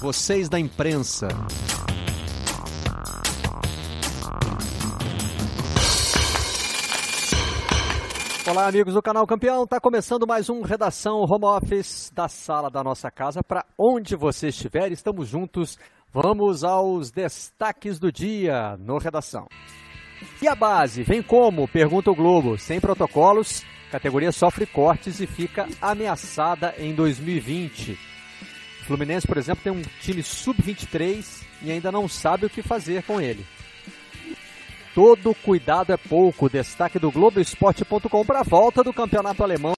vocês da imprensa. Olá, amigos do canal Campeão. Está começando mais um Redação Home Office da sala da nossa casa. Para onde você estiver, estamos juntos. Vamos aos destaques do dia no Redação. E a base, vem como? Pergunta o Globo. Sem protocolos, categoria sofre cortes e fica ameaçada em 2020. Fluminense, por exemplo, tem um time sub-23 e ainda não sabe o que fazer com ele. Todo cuidado é pouco. Destaque do Globoesporte.com para a volta do campeonato alemão,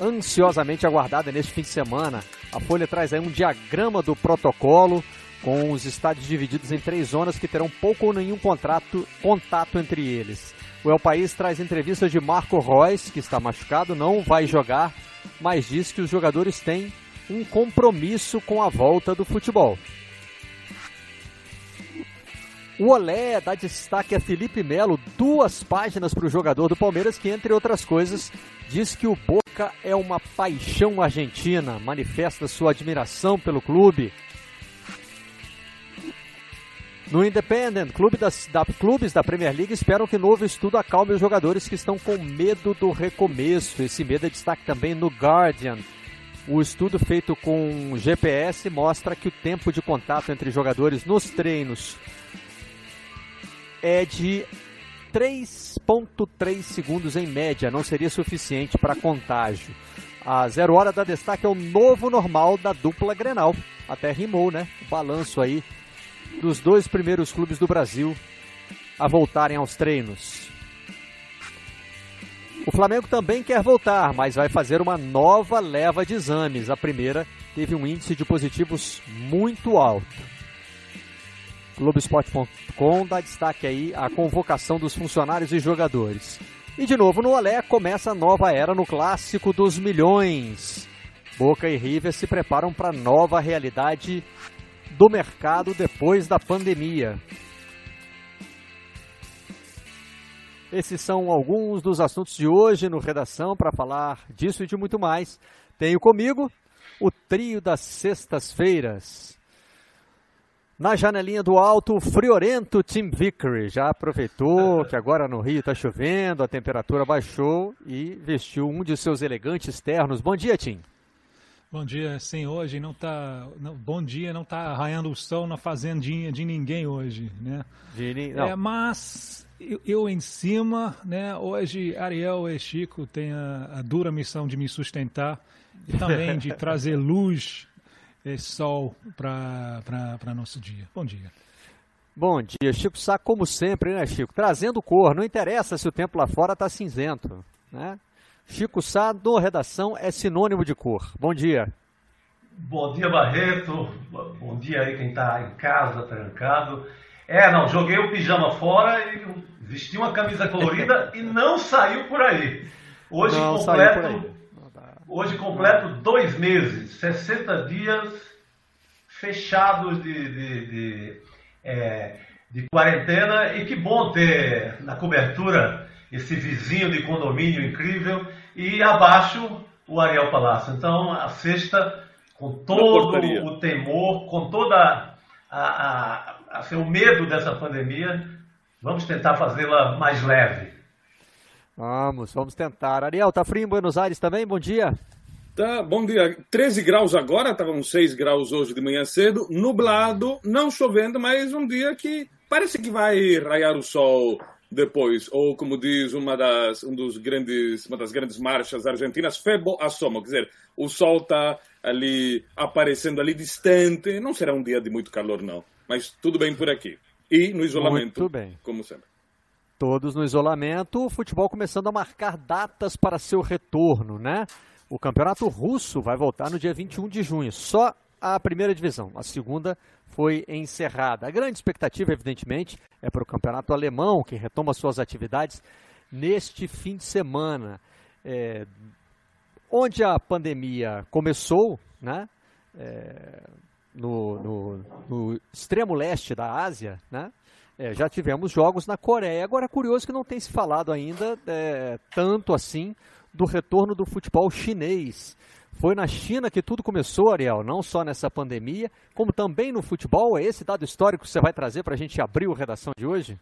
ansiosamente aguardada neste fim de semana. A Folha traz aí um diagrama do protocolo com os estádios divididos em três zonas que terão pouco ou nenhum contrato, contato entre eles. O El País traz entrevista de Marco Reus, que está machucado, não vai jogar, mas diz que os jogadores têm um compromisso com a volta do futebol. O Olé dá destaque a Felipe Melo, duas páginas para o jogador do Palmeiras, que, entre outras coisas, diz que o Boca é uma paixão argentina, manifesta sua admiração pelo clube. No Independent, clube das, da, clubes da Premier League esperam que novo estudo acalme os jogadores que estão com medo do recomeço. Esse medo é destaque também no Guardian. O estudo feito com GPS mostra que o tempo de contato entre jogadores nos treinos é de 3,3 segundos em média, não seria suficiente para contágio. A zero hora da destaque é o novo normal da dupla Grenal. Até rimou, né? O balanço aí dos dois primeiros clubes do Brasil a voltarem aos treinos. O Flamengo também quer voltar, mas vai fazer uma nova leva de exames. A primeira teve um índice de positivos muito alto. Globoesporte.com dá destaque aí à convocação dos funcionários e jogadores. E de novo no Olé começa a nova era no clássico dos milhões. Boca e River se preparam para a nova realidade do mercado depois da pandemia. Esses são alguns dos assuntos de hoje no Redação para falar disso e de muito mais. Tenho comigo o trio das sextas-feiras. Na janelinha do alto, o friorento Tim Vickery já aproveitou que agora no Rio está chovendo, a temperatura baixou e vestiu um de seus elegantes ternos. Bom dia, Tim. Bom dia, sim, hoje não tá. Não, bom dia, não está arranhando o sol na fazendinha de ninguém hoje, né? De, não. É, mas eu, eu, em cima, né? Hoje Ariel e Chico têm a, a dura missão de me sustentar e também de trazer luz esse sol para nosso dia. Bom dia. Bom dia, Chico Sá, como sempre, né, Chico? Trazendo cor, não interessa se o tempo lá fora está cinzento, né? Chico Sá, do Redação, é sinônimo de cor. Bom dia. Bom dia, Barreto. Bom dia aí quem está em casa, trancado. É, não, joguei o pijama fora e vesti uma camisa colorida e não saiu por aí. Hoje não completo Hoje completo dois meses, 60 dias fechados de, de, de, é, de quarentena e que bom ter na cobertura esse vizinho de condomínio incrível e abaixo o Ariel Palácio. Então a sexta com todo o temor, com toda a, a, assim, o medo dessa pandemia, vamos tentar fazê-la mais leve. Vamos, vamos tentar. Ariel, tá frio em Buenos Aires também? Bom dia. Tá, bom dia. 13 graus agora, estavam 6 graus hoje de manhã cedo, nublado, não chovendo, mas um dia que parece que vai raiar o sol depois, ou como diz uma das, um dos grandes, uma das grandes marchas argentinas, febo assomo, quer dizer, o sol está ali aparecendo ali distante, não será um dia de muito calor não, mas tudo bem por aqui. E no isolamento, muito bem. como sempre. Todos no isolamento, o futebol começando a marcar datas para seu retorno, né? O campeonato russo vai voltar no dia 21 de junho, só a primeira divisão. A segunda foi encerrada. A grande expectativa, evidentemente, é para o campeonato alemão, que retoma suas atividades neste fim de semana. É, onde a pandemia começou, né? É, no, no, no, extremo leste da Ásia, né? É, já tivemos jogos na Coreia. Agora, curioso que não tem se falado ainda é, tanto assim do retorno do futebol chinês. Foi na China que tudo começou, Ariel, não só nessa pandemia, como também no futebol. É esse dado histórico que você vai trazer para a gente abrir o redação de hoje?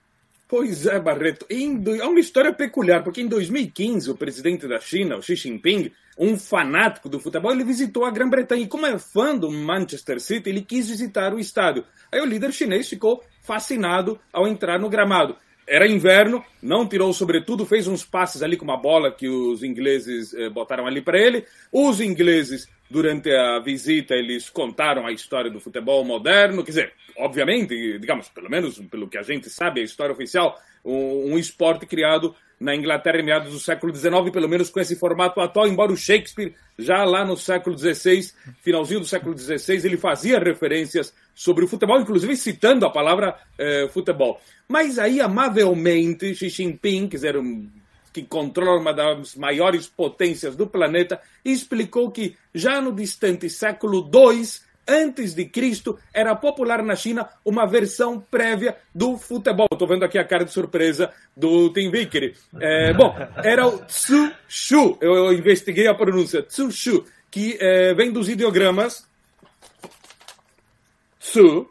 Pois é, Barreto. É uma história peculiar, porque em 2015 o presidente da China, o Xi Jinping, um fanático do futebol, ele visitou a Grã-Bretanha e, como é fã do Manchester City, ele quis visitar o estádio. Aí o líder chinês ficou fascinado ao entrar no gramado. Era inverno, não tirou o sobretudo, fez uns passes ali com uma bola que os ingleses eh, botaram ali para ele. Os ingleses, durante a visita, eles contaram a história do futebol moderno. Quer dizer, obviamente, digamos, pelo menos pelo que a gente sabe, a história oficial, um, esporte criado na Inglaterra em meados do século XIX, pelo menos com esse formato atual, embora o Shakespeare, já lá no século XVI, finalzinho do século XVI, ele fazia referências sobre o futebol, inclusive citando a palavra eh, futebol. Mas aí, amavelmente, Xi Jinping, que, era um, que controla uma das maiores potências do planeta, explicou que já no distante século II, antes de Cristo, era popular na China uma versão prévia do futebol. Estou vendo aqui a cara de surpresa do Tim Vickery. É, bom, era o Tsu Shu, eu, eu investiguei a pronúncia, Tsu Shu, que é, vem dos ideogramas Tsu,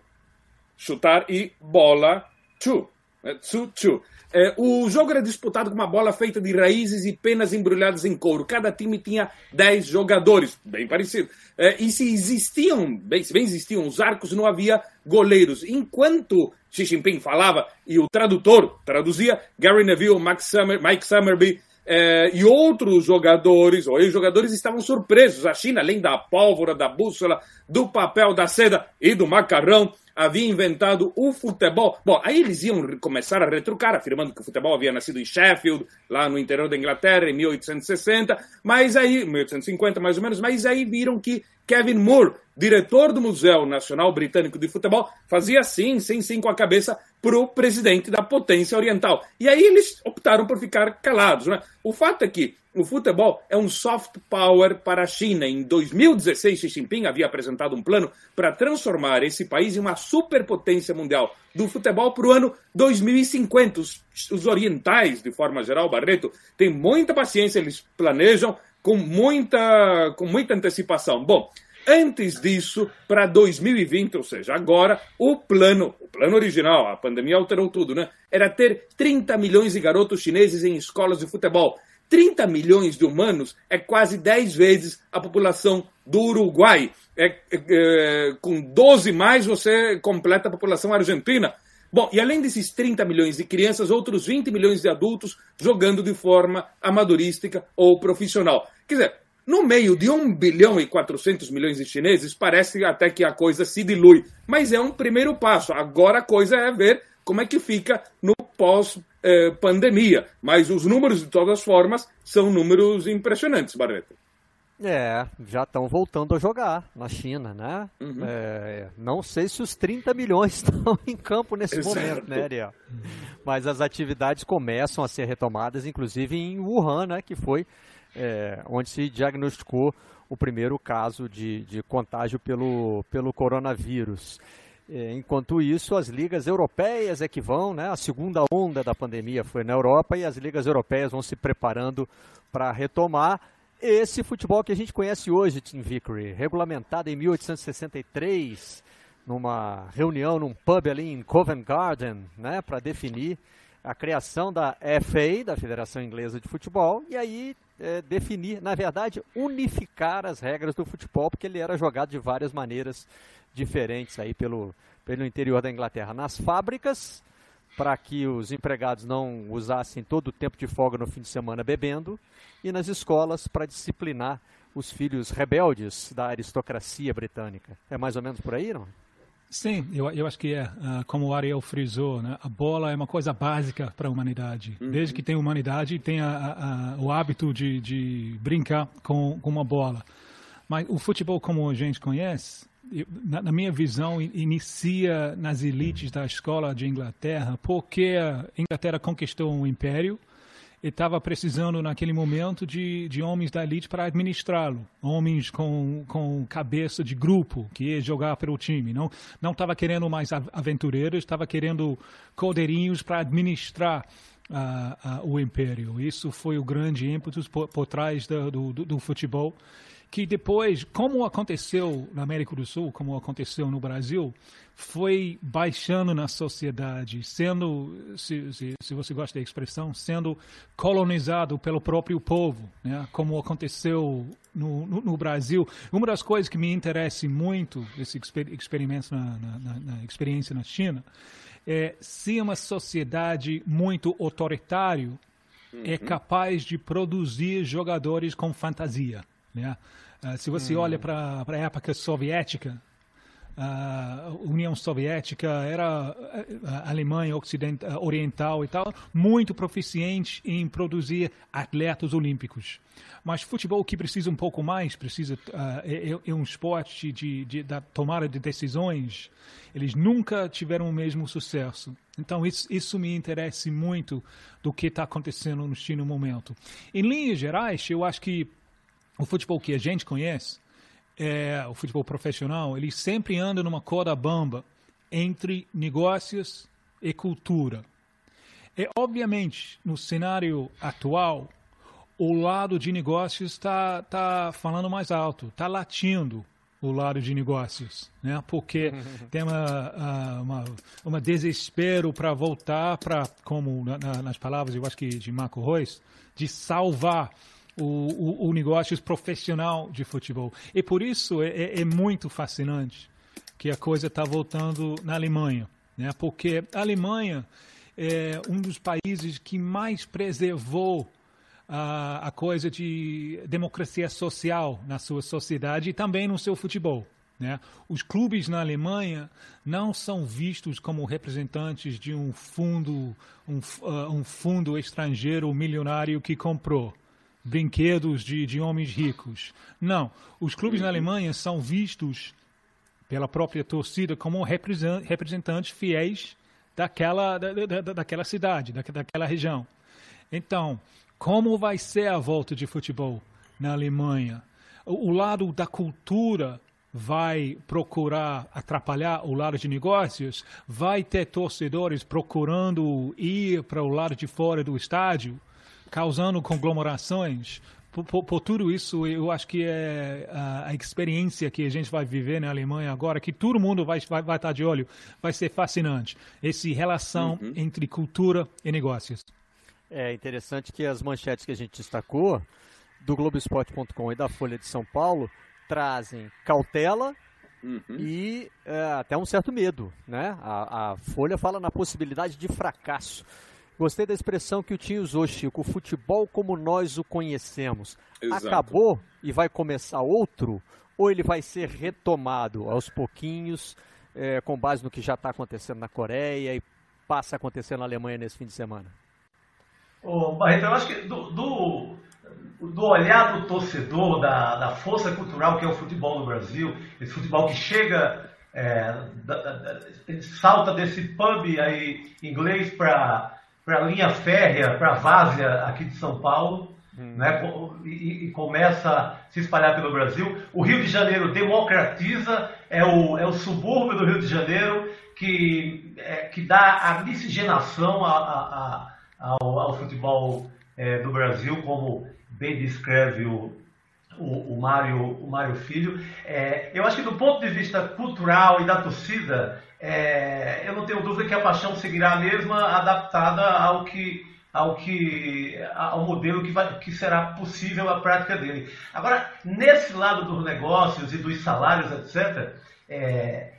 chutar, e bola, Chu. É, tsu, Chu. É, o jogo era disputado com uma bola feita de raízes e penas embrulhadas em couro. Cada time tinha 10 jogadores, bem parecido. É, e se existiam, bem, se bem existiam os arcos, não havia goleiros. Enquanto Xi Jinping falava e o tradutor traduzia, Gary Neville, Summer, Mike Summerby é, e outros jogadores, ou jogadores estavam surpresos. A China, além da pólvora, da bússola, do papel, da seda e do macarrão, havia inventado o futebol. Bom, aí eles iam começar a retrucar, afirmando que o futebol havia nascido em Sheffield, lá no interior da Inglaterra, em 1860, mas aí, 1850 mais ou menos, mas aí viram que Kevin Moore, diretor do Museu Nacional Britânico de Futebol, fazia sim, sim, sim com a cabeça para o presidente da potência oriental. E aí eles optaram por ficar calados. Né? O fato é que o futebol é um soft power para a China. Em 2016, Xi Jinping havia apresentado um plano para transformar esse país em uma superpotência mundial do futebol para o ano 2050. Os, os orientais, de forma geral, Barreto, têm muita paciência, eles planejam com muita, com muita antecipação. Bom, Antes disso, para 2020, ou seja, agora, o plano, o plano original, a pandemia alterou tudo, né? Era ter 30 milhões de garotos chineses em escolas de futebol. 30 milhões de humanos é quase 10 vezes a população do Uruguai. É, é, é, com 12 mais você completa a população argentina. Bom, e além desses 30 milhões de crianças, outros 20 milhões de adultos jogando de forma amadorística ou profissional. Quer dizer, no meio de 1 bilhão e 400 milhões de chineses, parece até que a coisa se dilui. Mas é um primeiro passo. Agora a coisa é ver como é que fica no pós-pandemia. Mas os números, de todas as formas, são números impressionantes, Barreto. É, já estão voltando a jogar na China, né? Uhum. É, não sei se os 30 milhões estão em campo nesse Exato. momento, né, Ariel? Mas as atividades começam a ser retomadas, inclusive em Wuhan, né? Que foi é, onde se diagnosticou o primeiro caso de, de contágio pelo, pelo coronavírus. É, enquanto isso, as ligas europeias é que vão, né? A segunda onda da pandemia foi na Europa e as ligas europeias vão se preparando para retomar esse futebol que a gente conhece hoje, Tim Vickery, regulamentado em 1863, numa reunião num pub ali em Covent Garden, né, para definir a criação da FA, da Federação Inglesa de Futebol, e aí é, definir, na verdade, unificar as regras do futebol, porque ele era jogado de várias maneiras diferentes aí pelo, pelo interior da Inglaterra. Nas fábricas, para que os empregados não usassem todo o tempo de folga no fim de semana bebendo, e nas escolas para disciplinar os filhos rebeldes da aristocracia britânica. É mais ou menos por aí, não? Sim, eu, eu acho que é. Uh, como o Ariel frisou, né? a bola é uma coisa básica para a humanidade. Uhum. Desde que tem humanidade, tem a, a, a, o hábito de, de brincar com, com uma bola. Mas o futebol, como a gente conhece, na, na, minha visão, inicia nas elites da escola de Inglaterra, porque a Inglaterra conquistou um império e estava precisando, naquele momento, de, de homens da elite para administrá-lo. Homens com, com cabeça de grupo, que ia jogar pelo time. Não estava querendo mais aventureiros, estava querendo codeirinhos para administrar uh, uh, o império. Isso foi o grande ímpeto por, por trás do, do, do futebol que depois, como aconteceu na América do Sul, como aconteceu no Brasil, foi baixando na sociedade, sendo, se, se, se, você gosta da expressão, sendo colonizado pelo próprio povo, né? como aconteceu no, no, no, Brasil. Uma das coisas que me interessa muito, esse experimento na, na, na, experiência na China, é se uma sociedade muito autoritária é uhum. capaz de produzir jogadores com fantasia. Né? Uh, se você uhum. olha para a época soviética, a União Soviética era a Alemanha ocidental, oriental e tal, muito proficiente em produzir atletas olímpicos. Mas futebol que precisa um pouco mais, precisa uh, é, é, um esporte de, de, da tomada de decisões. Eles nunca tiveram o mesmo sucesso. Então isso, isso me interessa muito do que está acontecendo no Chile no momento. Em linhas gerais, eu acho que o futebol que a gente conhece é, o futebol profissional, ele sempre anda numa corda bamba entre negócios e cultura. E, obviamente, no cenário atual, o lado de negócios está tá falando mais alto, está latindo o lado de negócios, né? Porque tem uma, uma, uma desespero para voltar para, como na, nas palavras, eu acho que de Marco Reus, de salvar o, o, o negócio profissional de futebol. E por isso é, é, é muito fascinante que a coisa está voltando na Alemanha, né? porque a Alemanha é um dos países que mais preservou a, a coisa de democracia social na sua sociedade e também no seu futebol. Né? Os clubes na Alemanha não são vistos como representantes de um fundo, um, uh, um fundo estrangeiro milionário que comprou brinquedos de, de homens ricos. Não. Os clubes na Alemanha são vistos pela própria torcida como representantes fiéis daquela, da, da, daquela cidade, daquela região. Então, como vai ser a volta de futebol na Alemanha? O, o lado da cultura vai procurar atrapalhar o lado de negócios? Vai ter torcedores procurando ir para o lado de fora do estádio? Causando conglomerações. Por, por, por, tudo isso, eu acho que é a, a, experiência que a gente vai viver na Alemanha agora, que todo mundo vai, vai, vai estar de olho, vai ser fascinante. Essa relação uhum. entre cultura e negócios. É interessante que as manchetes que a gente destacou, do Globoesporte.com e da Folha de São Paulo, trazem cautela uhum. e é, até um certo medo. Né? A, a Folha fala na possibilidade de fracasso. Gostei da expressão que o tio usou, Chico. O futebol como nós o conhecemos Exato. acabou e vai começar outro? Ou ele vai ser retomado aos pouquinhos, é, com base no que já está acontecendo na Coreia e passa a acontecer na Alemanha nesse fim de semana? Ô, Barreto, eu acho que do, do, do olhar do torcedor, da, da força cultural que é o futebol no Brasil, esse futebol que chega é, da, da, salta desse pub aí inglês para para a linha férrea, para a várzea aqui de São Paulo, hum. né, e, e, começa a se espalhar pelo Brasil. O Rio de Janeiro democratiza, é o, é o subúrbio do Rio de Janeiro que, é, que dá a miscigenação a, a, a, ao, ao, futebol é, do Brasil, como bem descreve o, o, o, Mário, o Mário Filho. É, eu acho que do ponto de vista cultural e da torcida, é, eu não tenho dúvida que a paixão seguirá a mesma, adaptada ao que ao que ao modelo que, vai, que será possível a prática dele. Agora, nesse lado dos negócios e dos salários, etc., é,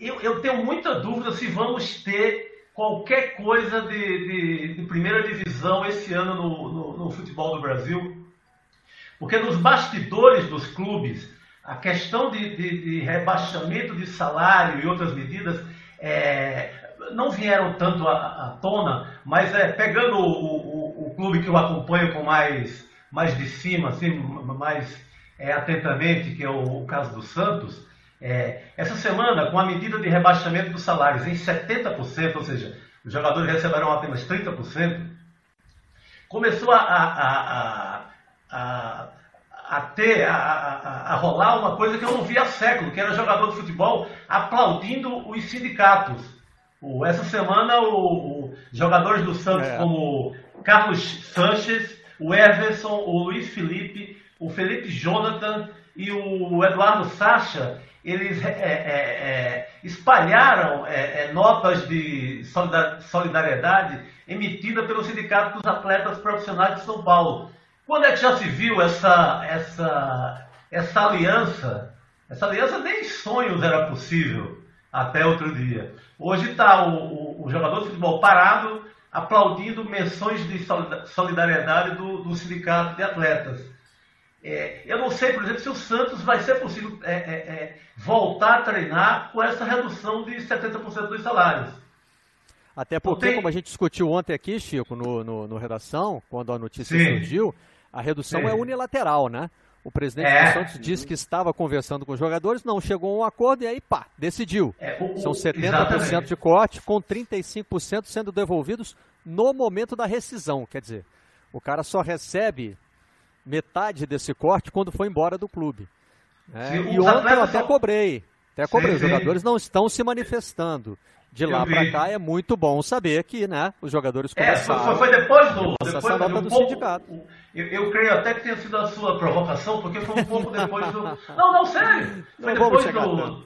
eu, eu, tenho muita dúvida se vamos ter qualquer coisa de, de, de primeira divisão esse ano no, no, no futebol do Brasil, porque nos bastidores dos clubes a questão de, de, de rebaixamento de salário e outras medidas é, não vieram tanto à, à tona, mas é, pegando o, o, o, clube que eu acompanho com mais, mais de cima, assim, mais é, atentamente, que é o, o caso do Santos, é, essa semana, com a medida de rebaixamento dos salários em 70%, ou seja, os jogadores receberão apenas 30%, começou a, a, a, a ter, a, a, a, rolar uma coisa que eu não vi há século, que era jogador de futebol aplaudindo os sindicatos. O, essa semana, o, o jogadores do Santos é. como Carlos Sanches, o Everson, o Luiz Felipe o Felipe Jonathan e o Eduardo Sacha, eles é, é, é espalharam é, é, notas de solidariedade emitidas pelo Sindicato dos Atletas Profissionais de São Paulo. Quando é que já se viu essa, essa, essa aliança? Essa aliança nem sonhos era possível até outro dia. Hoje está o, o, o, jogador de futebol parado aplaudindo menções de solidariedade do, do sindicato de atletas. É, eu não sei, por exemplo, se o Santos vai ser possível é, é, é voltar a treinar com essa redução de 70% dos salários. Até porque, tem... como a gente discutiu ontem aqui, Chico, no, no, no redação, quando a notícia Sim. surgiu, a redução Sim. é unilateral, né? O presidente é. do Santos disse que estava conversando com os jogadores, não chegou a um acordo e aí, pá, decidiu. É, o, São 70% exatamente. de corte, com 35% sendo devolvidos no momento da rescisão. Quer dizer, o cara só recebe metade desse corte quando foi embora do clube. É, e ontem eu até cobrei. Até cobrei. Os jogadores não estão se manifestando. De lá para cá é muito bom saber que né, os jogadores começaram. É, foi, foi depois do, depois do, do pouco, sindicato. Eu, eu, creio até que tenha sido a sua provocação, porque foi um pouco depois do. Não, não, sério! Foi depois do.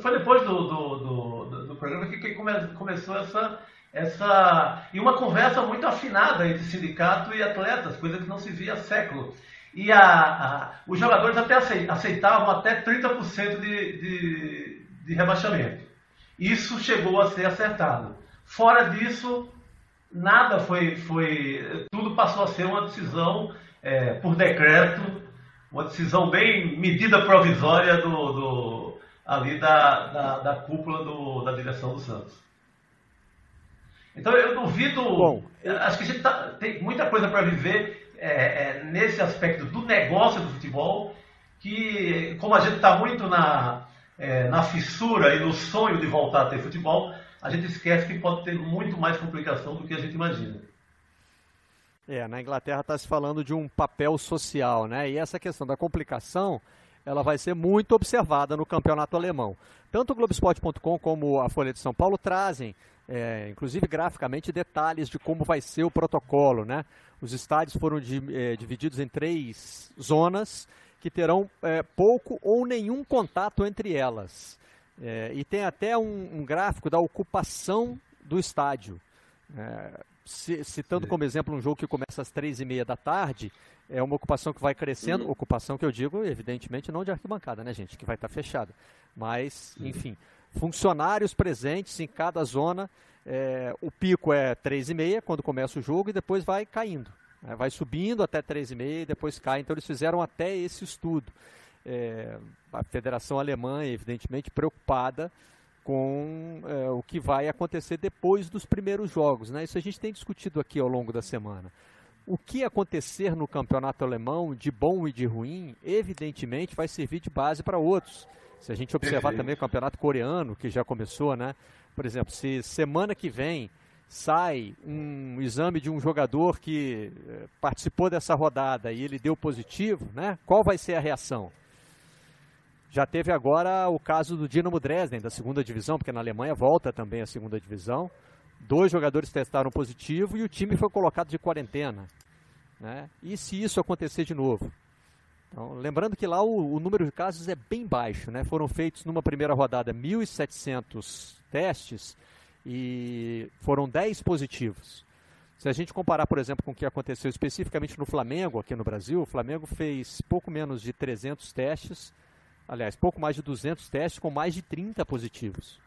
Foi depois do, do, do, do programa que, que come, começou essa, essa. E uma conversa muito afinada entre sindicato e atletas, coisa que não se via há século. E a, a, os jogadores até aceitavam até 30% de, de, de rebaixamento. Isso chegou a ser acertado. Fora disso, nada foi, foi tudo passou a ser uma decisão é, por decreto, uma decisão bem medida provisória do, do ali da, da, da cúpula do, da direção do Santos. Então eu duvido, Bom, acho que a gente tá, tem muita coisa para viver é, é, nesse aspecto do negócio do futebol, que como a gente está muito na, é, na fissura e no sonho de voltar a ter futebol, a gente esquece que pode ter muito mais complicação do que a gente imagina. É, na Inglaterra está se falando de um papel social, né? E essa questão da complicação, ela vai ser muito observada no campeonato alemão. Tanto o Globoesporte.com como a Folha de São Paulo trazem, é, inclusive graficamente, detalhes de como vai ser o protocolo, né? Os estádios foram de, é, divididos em três zonas que terão é, pouco ou nenhum contato entre elas. É, e tem até um, um, gráfico da ocupação do estádio. É, citando como exemplo um jogo que começa às três e meia da tarde, é uma ocupação que vai crescendo, uhum. ocupação que eu digo, evidentemente, não de arquibancada, né, gente, que vai estar fechada. Mas, enfim, funcionários presentes em cada zona. É, o pico é três e meia quando começa o jogo e depois vai caindo. Né? Vai subindo até 3,5 e depois cai. Então eles fizeram até esse estudo. É, a Federação Alemã, evidentemente, preocupada com é, o que vai acontecer depois dos primeiros jogos. Né? Isso a gente tem discutido aqui ao longo da semana. O que acontecer no campeonato alemão, de bom e de ruim, evidentemente vai servir de base para outros. Se a gente observar também o campeonato coreano, que já começou, né? Por exemplo, se semana que vem sai um exame de um jogador que eh, participou dessa rodada e ele deu positivo, né? Qual vai ser a reação? Já teve agora o caso do Dinamo Dresden, da segunda divisão, porque na Alemanha volta também a segunda divisão. Dois jogadores testaram positivo e o time foi colocado de quarentena. Né? E se isso acontecer de novo? Então, lembrando que lá o, o, número de casos é bem baixo. Né? Foram feitos numa primeira rodada 1.700 testes e foram 10 positivos. Se a gente comparar, por exemplo, com o que aconteceu especificamente no Flamengo, aqui no Brasil, o Flamengo fez pouco menos de 300 testes, aliás, pouco mais de 200 testes com mais de 30 positivos.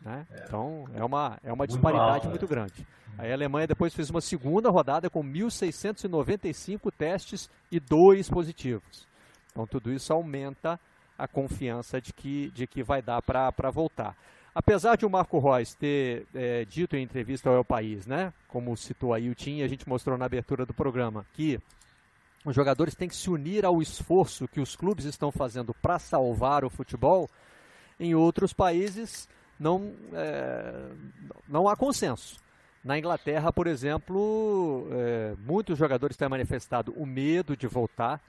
Né? É. Então, é uma, é uma disparidade muito, muito grande. Aí a Alemanha depois fez uma segunda rodada com 1.695 testes e dois positivos. Então, tudo isso aumenta a confiança de que, de que vai dar para voltar. Apesar de o Marco Reus ter é, dito em entrevista ao El País, né, como citou aí o Tim, a gente mostrou na abertura do programa, que os jogadores têm que se unir ao esforço que os clubes estão fazendo para salvar o futebol, em outros países não, é, não há consenso. Na Inglaterra, por exemplo, é, muitos jogadores têm manifestado o medo de voltar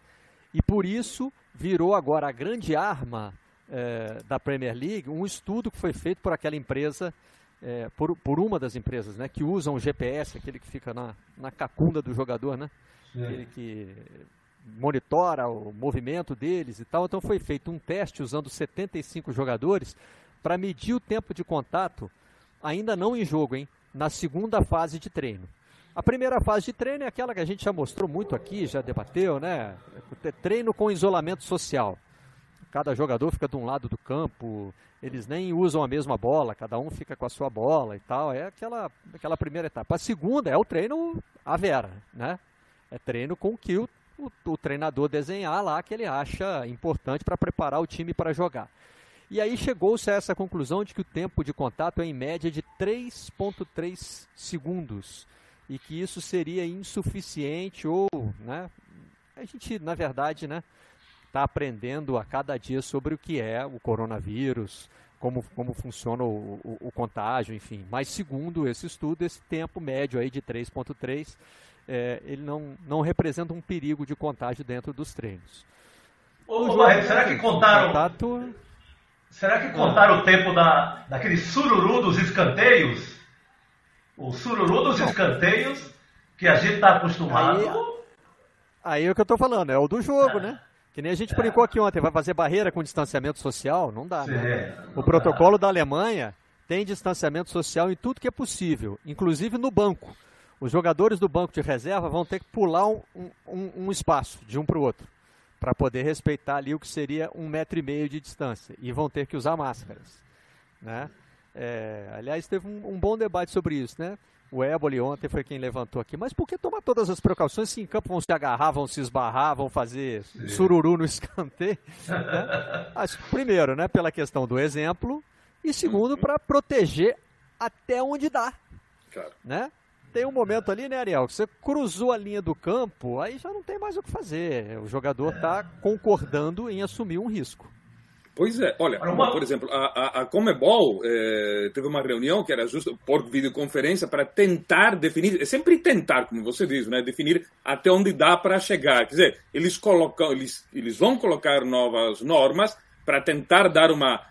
e por isso virou agora a grande arma é, da Premier League um estudo que foi feito por aquela empresa, é, por, por uma das empresas, né, que usam o GPS, aquele que fica na, na cacunda do jogador, né? Aquele que monitora o movimento deles e tal. Então foi feito um teste usando 75 jogadores para medir o tempo de contato, ainda não em jogo, hein? Na segunda fase de treino. A primeira fase de treino é aquela que a gente já mostrou muito aqui, já debateu, né? Treino com isolamento social. Cada jogador fica de um lado do campo, eles nem usam a mesma bola, cada um fica com a sua bola e tal. É aquela, aquela primeira etapa. A segunda é o treino à vera, né? É treino com o que o, o, o treinador desenhar lá que ele acha importante para preparar o time para jogar. E aí chegou-se a essa conclusão de que o tempo de contato é em média de 3.3 segundos e que isso seria insuficiente ou, né? A gente, na verdade, né, está aprendendo a cada dia sobre o que é o coronavírus, como, como funciona o, o, o contágio, enfim. Mas segundo esse estudo, esse tempo médio aí de 3.3, é, ele não, não representa um perigo de contágio dentro dos treinos. Ô, Ô Barreto, será que contaram... Contato... Será que contaram ah. o tempo da, daquele sururu dos escanteios? O sururu dos escanteios que a gente está acostumado. Aí, aí, é o que eu estou falando, é o do jogo, é. né? Que nem a gente brincou aqui ontem, vai fazer barreira com distanciamento social? Não dá, né? O protocolo da Alemanha tem distanciamento social em tudo que é possível, inclusive no banco. Os jogadores do banco de reserva vão ter que pular um, um, um espaço de um para o outro, para poder respeitar ali o que seria um metro e meio de distância, e vão ter que usar máscaras. Né? É, aliás, teve um, um, bom debate sobre isso, né? O Éboli ontem foi quem levantou aqui. Mas por que tomar todas as precauções se em campo vão se agarrar, vão se esbarrar, vão fazer Sim. sururu no escanteio? né? Mas, primeiro, né, pela questão do exemplo. E segundo, para proteger até onde dá. Claro. Né? Tem um momento ali, né, Ariel, que você cruzou a linha do campo, aí já não tem mais o que fazer. O jogador está concordando em assumir um risco. Pois é, olha, uma... por exemplo, a, a, a Comebol é, teve uma reunião que era justo por videoconferência para tentar definir, é sempre tentar, como você diz, né, definir até onde dá para chegar. Quer dizer, eles colocam, eles, eles vão colocar novas normas para tentar dar uma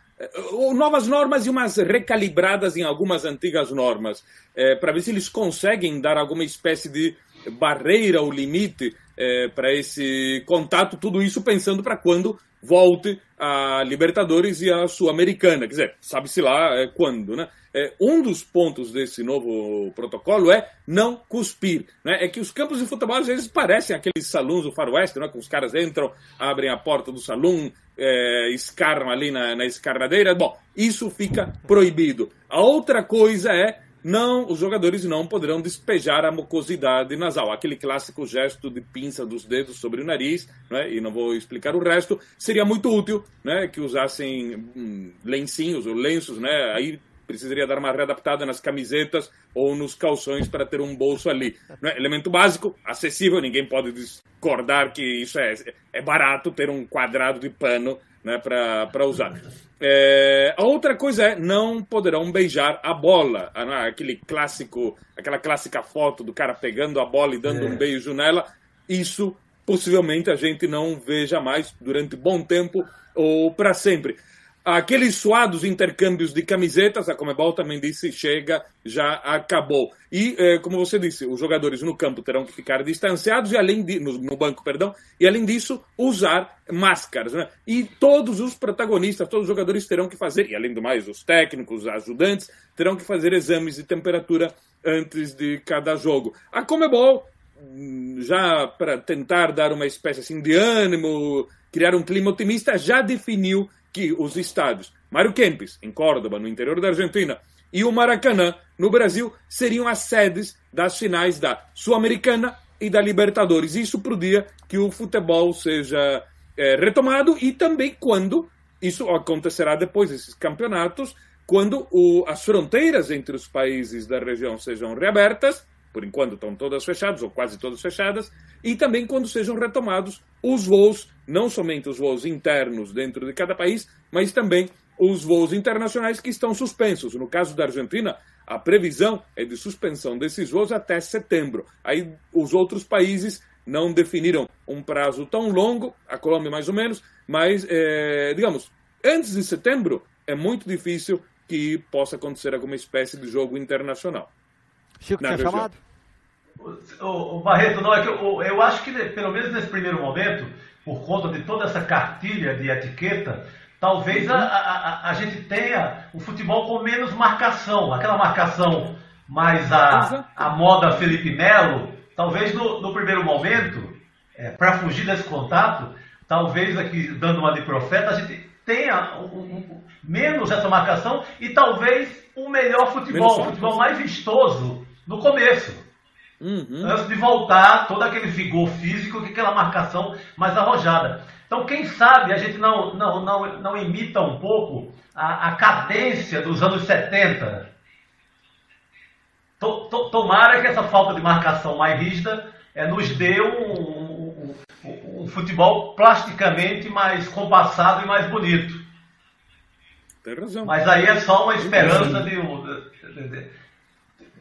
novas normas e umas recalibradas em algumas antigas normas, é, para ver se eles conseguem dar alguma espécie de barreira ou limite é, para esse contato, tudo isso pensando para quando volte a Libertadores e a Sul-Americana. Quer dizer, sabe-se lá é, quando, né? É, um dos pontos desse novo protocolo é não cuspir. Né? É que os campos de futebol às vezes parecem aqueles salões do faroeste, né? que os caras entram, abrem a porta do salão, é, ali na, na escarnadeira. Bom, isso fica proibido. A outra coisa é não, os jogadores não poderão despejar a mucosidade nasal. Aquele clássico gesto de pinça dos dedos sobre o nariz, né, e não vou explicar o resto, seria muito útil né, que usassem hum, lencinhos ou lenços, né, aí precisaria dar uma readaptada nas camisetas ou nos calções para ter um bolso ali. Né? Elemento básico, acessível, ninguém pode discordar que isso é, é barato ter um quadrado de pano né, para usar. É, a outra coisa é não poderão beijar a bola, ah, aquele clássico, aquela clássica foto do cara pegando a bola e dando é. um beijo nela. Isso possivelmente a gente não veja mais durante bom tempo ou para sempre aqueles suados intercâmbios de camisetas, a Comebol também disse, chega, já acabou. E, eh, como você disse, os jogadores no campo terão que ficar distanciados e além de, no, no banco, perdão, e além disso, usar máscaras. Né? E todos os protagonistas, todos os jogadores terão que fazer, e além do mais, os técnicos, os ajudantes, terão que fazer exames de temperatura antes de cada jogo. A Comebol hum, já para tentar dar uma espécie assim de ânimo, criar um clima otimista, já definiu que os estádios Mário Kempis, em Córdoba, no interior da Argentina, e o Maracanã, no Brasil, seriam as sedes das finais da Sul-Americana e da Libertadores. Isso para o dia que o futebol seja é, retomado e também quando isso acontecerá depois desses campeonatos, quando o, as fronteiras entre os países da região sejam reabertas por enquanto estão todas fechadas, ou quase todas fechadas, e também quando sejam retomados os voos, não somente os voos internos dentro de cada país, mas também os voos internacionais que estão suspensos. No caso da Argentina, a previsão é de suspensão desses voos até setembro. Aí os outros países não definiram um prazo tão longo, a Colômbia mais ou menos, mas, é, digamos, antes de setembro é muito difícil que possa acontecer alguma espécie de jogo internacional. Chico tinha chamado? O, o Barreto, não, é que eu, eu acho que pelo menos nesse primeiro momento, por conta de toda essa cartilha de etiqueta, talvez a, a, a, gente tenha o futebol com menos marcação, aquela marcação mais a, a moda Felipe Melo, talvez no, no primeiro momento, é, para fugir desse contato, talvez aqui dando uma de profeta, a gente tenha um, um, menos essa marcação e talvez um melhor futebol, um futebol mais vistoso no começo. Uhum. Antes de voltar todo aquele vigor físico e aquela marcação mais arrojada. Então, quem sabe a gente não, não, não, não imita um pouco a, a cadência dos anos 70. To, to, tomara que essa falta de marcação mais rígida é, nos dê um, um, um, um, futebol plasticamente mais compassado e mais bonito. Tem razão. Mas aí é só uma esperança de, de, de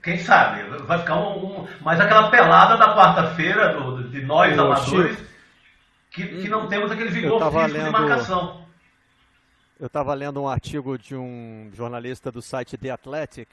quem sabe? Vai ficar um, um mais aquela pelada da quarta-feira de nós Ô, amadores que, que não temos aquele vigor físico lendo, de marcação. Eu estava lendo um artigo de um jornalista do site The Athletic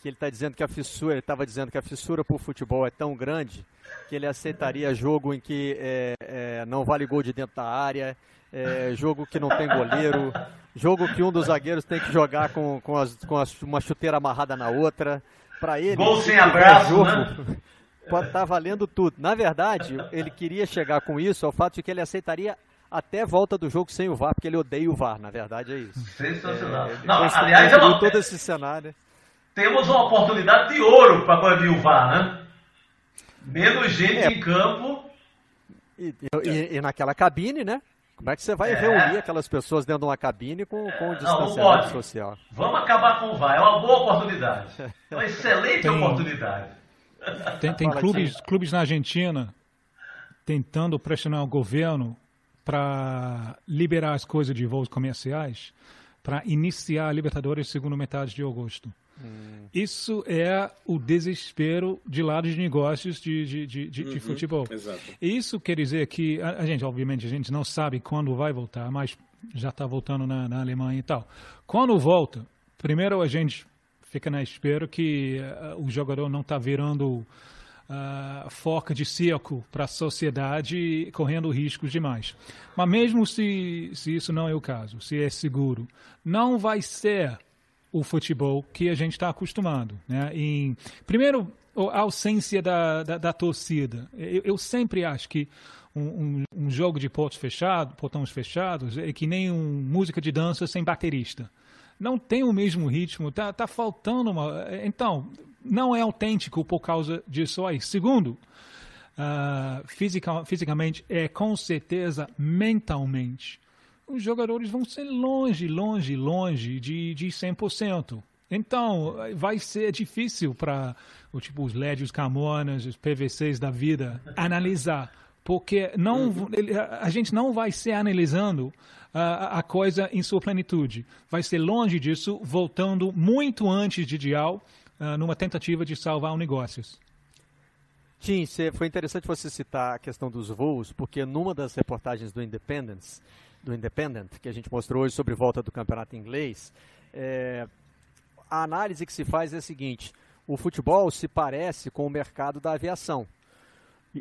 que ele está dizendo que a fissura, ele estava dizendo que a fissura por futebol é tão grande que ele aceitaria jogo em que é, é, não vale gol de dentro da área, é, jogo que não tem goleiro, jogo que um dos zagueiros tem que jogar com, com, as, com as, uma chuteira amarrada na outra para ele. Gol sem abraço, jogo, né? Pode tá valendo tudo. Na verdade, ele queria chegar com isso ao fato de que ele aceitaria até volta do jogo sem o VAR, porque ele odeia o VAR, na verdade é isso. Sensacional. É, não, aliás, é uma... todo esse cenário. Temos uma oportunidade de ouro para banir o VAR, né? Menos gente é. em campo. E, e, e, naquela cabine, né? Como é que você vai é. reunir aquelas pessoas dentro de uma cabine com, com o distanciamento não, social? Vamos acabar com o VAR, é uma boa oportunidade. É uma excelente tem, oportunidade. Tem, tem clubes, clubes na Argentina tentando pressionar o governo para liberar as coisas de voos comerciais para iniciar a Libertadores segunda metade de agosto. Hum. Isso é o desespero de lado de negócios de, de, de, de, uhum, de futebol. Exato. Isso quer dizer que, a, a, gente, obviamente, a gente não sabe quando vai voltar, mas já está voltando na, na, Alemanha e tal. Quando volta, primeiro a gente fica na espera que uh, o jogador não está virando uh, foca de circo para a sociedade, correndo riscos demais. Mas mesmo se, se isso não é o caso, se é seguro, não vai ser o futebol que a gente está acostumado. Né? Em, primeiro, a ausência da, da, da torcida. Eu, eu, sempre acho que um, um, um, jogo de portos fechados, portões fechados, é que nem um, música de dança sem baterista. Não tem o mesmo ritmo, tá, tá faltando uma. Então, não é autêntico por causa disso aí. Segundo, uh, fisica, fisicamente, é com certeza mentalmente os jogadores vão ser longe, longe, longe de, de 100%. Então, vai ser difícil para tipo, os LEDs, os Camonas, os PVCs da vida analisar, porque não, a gente não vai ser analisando uh, a coisa em sua plenitude. Vai ser longe disso, voltando muito antes de Dial, uh, numa tentativa de salvar o negócios. Tim, foi interessante você citar a questão dos voos, porque numa das reportagens do Independence, do Independent, que a gente mostrou hoje sobre volta do campeonato inglês, é, a análise que se faz é a seguinte: o futebol se parece com o mercado da aviação.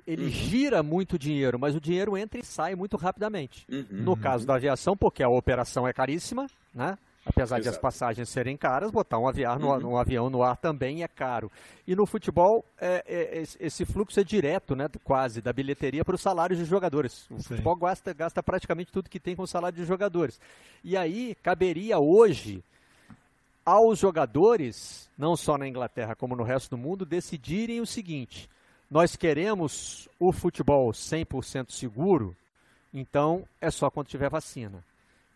Ele uhum. gira muito dinheiro, mas o dinheiro entra e sai muito rapidamente. Uhum. No caso da aviação, porque a operação é caríssima, né? Apesar Exato. de as passagens serem caras, botar um avião, no, uhum. um avião no ar também é caro. E no futebol, é, é, esse fluxo é direto, né, quase, da bilheteria para os salários dos jogadores. O Sim. futebol gasta, gasta praticamente tudo que tem com o salário dos jogadores. E aí, caberia hoje aos jogadores, não só na Inglaterra como no resto do mundo, decidirem o seguinte: nós queremos o futebol 100% seguro, então é só quando tiver vacina.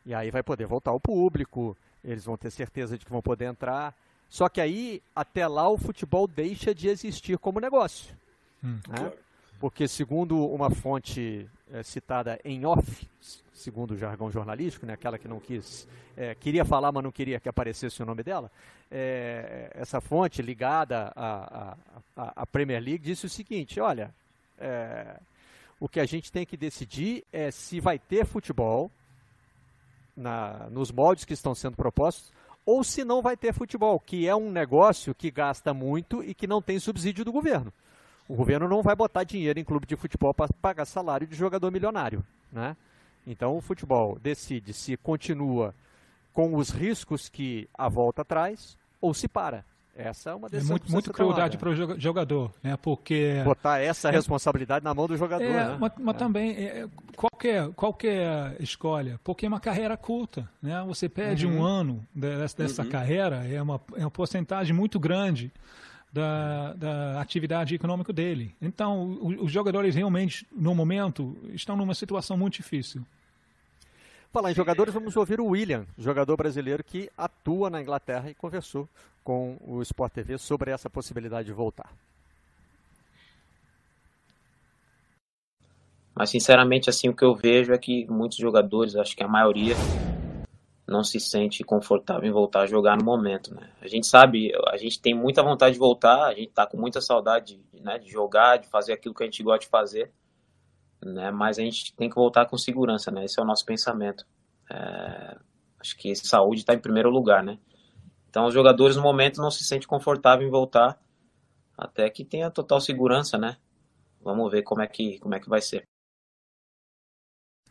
E aí vai poder voltar ao público, eles vão ter certeza de que vão poder entrar. Só que aí, até lá, o futebol deixa de existir como negócio. Hum, né? claro. Porque, segundo uma fonte é, citada em off, segundo o jargão jornalístico, né, aquela que não quis, é, queria falar, mas não queria que aparecesse o nome dela, é, essa fonte ligada à, à, à, Premier League disse o seguinte: olha, o que a gente tem que decidir é se vai ter futebol na, nos moldes que estão sendo propostos, ou se não vai ter futebol, que é um negócio que gasta muito e que não tem subsídio do governo. O governo não vai botar dinheiro em clube de futebol para pagar salário de jogador milionário, né? Então o futebol decide se continua com os riscos que a volta traz ou se para. Essa é uma decisão. É muito, muito crueldade para o jogador, né? Porque botar essa é, responsabilidade na mão do jogador. É, né? mas, mas é. também é, qualquer qualquer escolha, porque é uma carreira curta, né? Você perde uhum. um ano dessa, dessa uhum. carreira é uma é uma porcentagem muito grande da, da atividade econômica dele. Então, os jogadores realmente no momento estão numa situação muito difícil. Falar em jogadores, vamos ouvir o William, jogador brasileiro que atua na Inglaterra e conversou com o Sport TV sobre essa possibilidade de voltar. Mas sinceramente, assim, o que eu vejo é que muitos jogadores, acho que a maioria, não se sente confortável em voltar a jogar no momento, né? A gente sabe, a gente tem muita vontade de voltar, a gente tá com muita saudade, né, de jogar, de fazer aquilo que a gente gosta de fazer né? Mas a gente tem que voltar com segurança, né? Esse é o nosso pensamento. É, acho que saúde está em primeiro lugar, né? Então os jogadores no momento não se sentem confortáveis em voltar até que tenha total segurança, né? Vamos ver como é que como é que vai ser.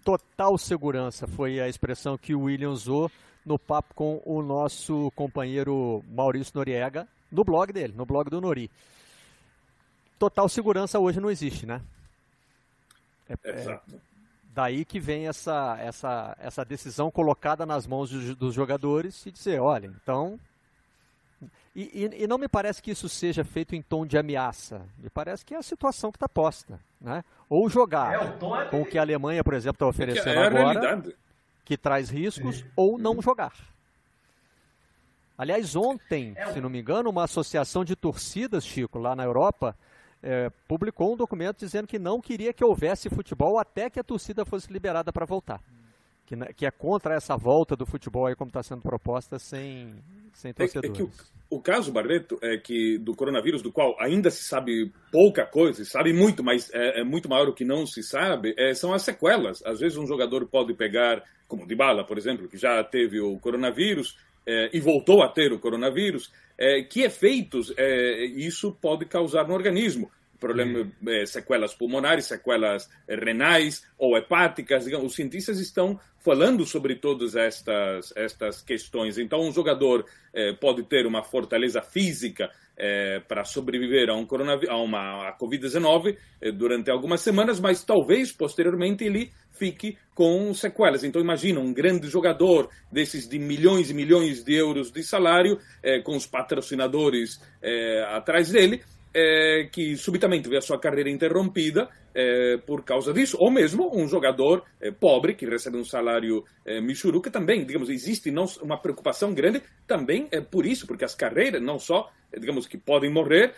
Total segurança foi a expressão que o William usou no papo com o nosso companheiro Maurício Noriega no blog dele, no blog do Nori. Total segurança hoje não existe, né? É, é, Exato. É, daí que vem essa, essa, essa decisão colocada nas mãos dos, dos jogadores e dizer, olha, então. E, e, e, não me parece que isso seja feito em tom de ameaça. Me parece que é a situação que está posta. Né? Ou jogar é, o é com o que a Alemanha, por exemplo, está oferecendo é agora, que traz riscos, ou não jogar. Aliás, ontem, é se não me engano, uma associação de torcidas, Chico, lá na Europa, é, publicou um documento dizendo que não queria que houvesse futebol até que a torcida fosse liberada para voltar. Que, que, é contra essa volta do futebol aí como está sendo proposta sem, sem torcedores. É, é o, o, caso, Barreto, é que do coronavírus, do qual ainda se sabe pouca coisa, se sabe muito, mas é, é muito maior o que não se sabe, é, são as sequelas. Às vezes um jogador pode pegar, como o Dybala, por exemplo, que já teve o coronavírus, é, e voltou a ter o coronavírus, é, que efeitos é, isso pode causar no organismo. Problema, é, sequelas pulmonares, sequelas renais ou hepáticas. Digamos, os cientistas estão falando sobre todas estas, estas questões. Então, um jogador é, pode ter uma fortaleza física é, para sobreviver a, um a uma Covid-19 é, durante algumas semanas, mas talvez posteriormente ele fique com sequelas. Então imagina um grande jogador desses de milhões e milhões de euros de salário, é, com os patrocinadores é, atrás dele, é, que subitamente vê a sua carreira interrompida é, por causa disso, ou mesmo um jogador é, pobre que recebe um salário é, michuruca também, digamos, existe não, uma preocupação grande também é por isso, porque as carreiras não só, digamos, que podem morrer,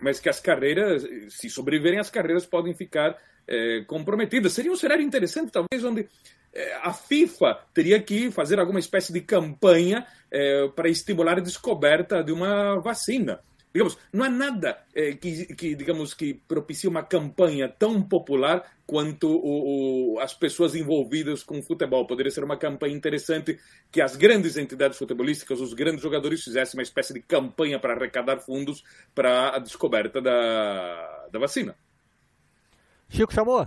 mas que as carreiras, se sobreviverem, as carreiras podem ficar é, comprometidas. Seria um cenário interessante, talvez, onde é, a FIFA teria que fazer alguma espécie de campanha é, para estimular a descoberta de uma vacina. Digamos, não há nada é, que, que, digamos, que propicie uma campanha tão popular quanto o, o, as pessoas envolvidas com o futebol. Poderia ser uma campanha interessante que as grandes entidades futebolísticas, os grandes jogadores fizessem uma espécie de campanha para arrecadar fundos para a descoberta da, da vacina. Chico chamou?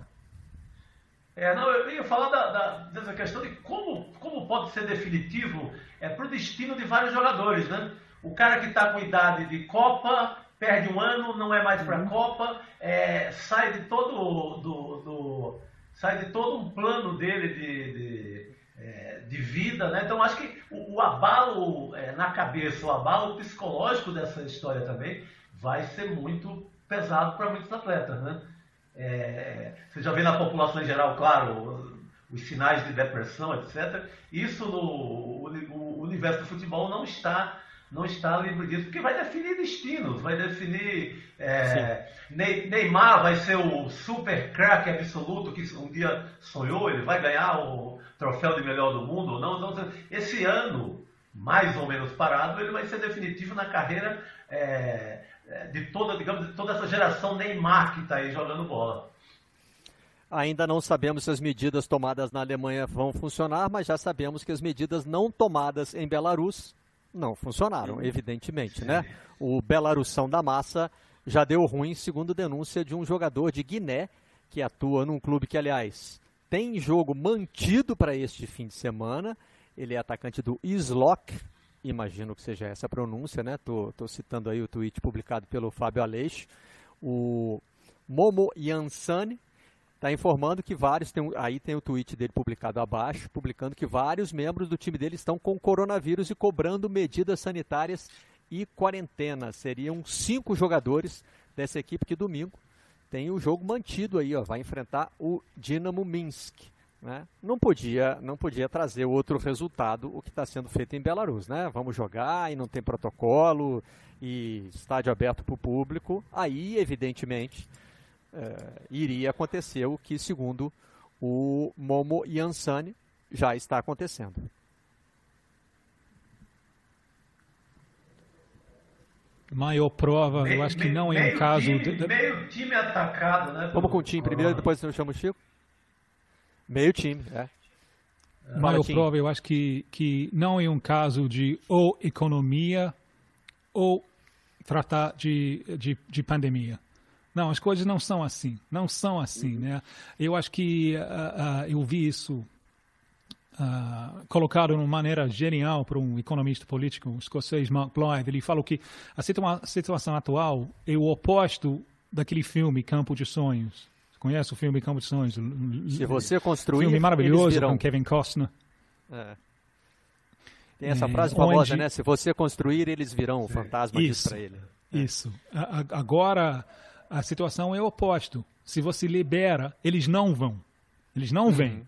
É, não, eu ia falar da, da, dessa questão de como, como pode ser definitivo é, para o destino de vários jogadores, né? O cara que está com idade de Copa, perde um ano, não é mais para a uhum. Copa, é, sai de todo do, do, sai de todo um plano dele de, de, é, de vida, né? Então acho que o, o abalo é, na cabeça, o abalo psicológico dessa história também vai ser muito pesado para muitos atletas, né? É, você já vê na população em geral, claro, os sinais de depressão, etc. Isso no o, universo do futebol não está não está livre disso, porque vai definir destinos, vai definir. É, Neymar vai ser o super craque absoluto que um dia sonhou, ele vai ganhar o troféu de melhor do mundo ou não. Então, esse ano, mais ou menos parado, ele vai ser definitivo na carreira é, de toda, digamos, de toda essa geração Neymar que está aí jogando bola. Ainda não sabemos se as medidas tomadas na Alemanha vão funcionar, mas já sabemos que as medidas não tomadas em Belarus não funcionaram, evidentemente, né? O Belarussão da massa já deu ruim, segundo denúncia de um jogador de Guiné, que atua num clube que, aliás, tem jogo mantido para este fim de semana. Ele é atacante do Islok, imagino que seja essa a pronúncia, né? Tô, tô citando aí o tweet publicado pelo Fábio Aleixo. O Momo Yansani está informando que vários, tem, aí tem o tweet dele publicado abaixo, publicando que vários membros do time dele estão com coronavírus e cobrando medidas sanitárias e quarentena. Seriam cinco jogadores dessa equipe que domingo tem o jogo mantido aí, ó, vai enfrentar o Dinamo Minsk. Né? Não podia, não podia trazer outro resultado o que está sendo feito em Belarus, né? Vamos jogar e não tem protocolo e estádio aberto para o público. Aí, evidentemente, é, iria acontecer o que, segundo o Momo Yansani, já está acontecendo. Maior prova, meio, eu acho que não é um caso. Meio time atacado, né? Vamos com o time primeiro, depois eu chamo o Chico. Meio time, é. Maior prova, eu acho que, que não é um caso de ou economia ou tratar de, de, de pandemia. Não, as coisas não são assim. Não são assim, uhum. né? Eu acho que uh, uh, eu vi isso uh, colocado de uma maneira genial por um economista político, o escocês Mark Blythe. Ele falou que a situa situação atual é o oposto daquele filme Campo de Sonhos. Conhece o filme Campo de Sonhos? Se você construir, filme maravilhoso com Kevin Costner. É. Tem essa frase famosa, onde... né? Se você construir, eles virão. O fantasma isso, diz para ele. É. Isso. Agora a situação é o oposto. Se você libera, eles não vão. Eles não vêm. Uhum.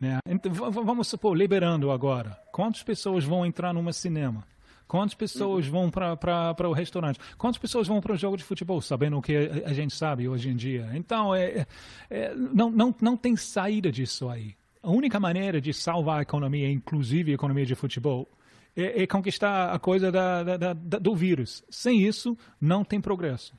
Né? Então, vamos supor, liberando agora. Quantas pessoas vão entrar numa cinema? Quantas pessoas vão para o restaurante? Quantas pessoas vão para o jogo de futebol, sabendo o que a, gente sabe hoje em dia? Então, é, é, não, não, não tem saída disso aí. A única maneira de salvar a economia, inclusive a economia de futebol, é, é conquistar a coisa da, da, da, do vírus. Sem isso, não tem progresso.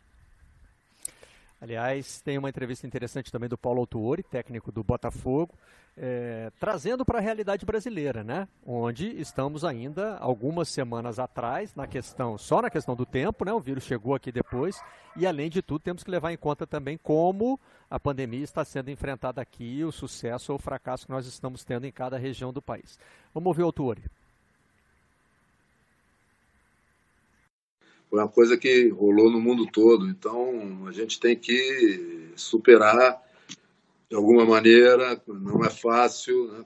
Aliás, tem uma entrevista interessante também do Paulo Autuori, técnico do Botafogo, é, trazendo para a realidade brasileira, né? Onde estamos ainda algumas semanas atrás na questão, só na questão do tempo, né? O vírus chegou aqui depois e além de tudo temos que levar em conta também como a pandemia está sendo enfrentada aqui, o sucesso ou o fracasso que nós estamos tendo em cada região do país. Vamos ouvir o Autuori. Foi uma coisa que rolou no mundo todo. Então a gente tem que superar de alguma maneira. Não é fácil né?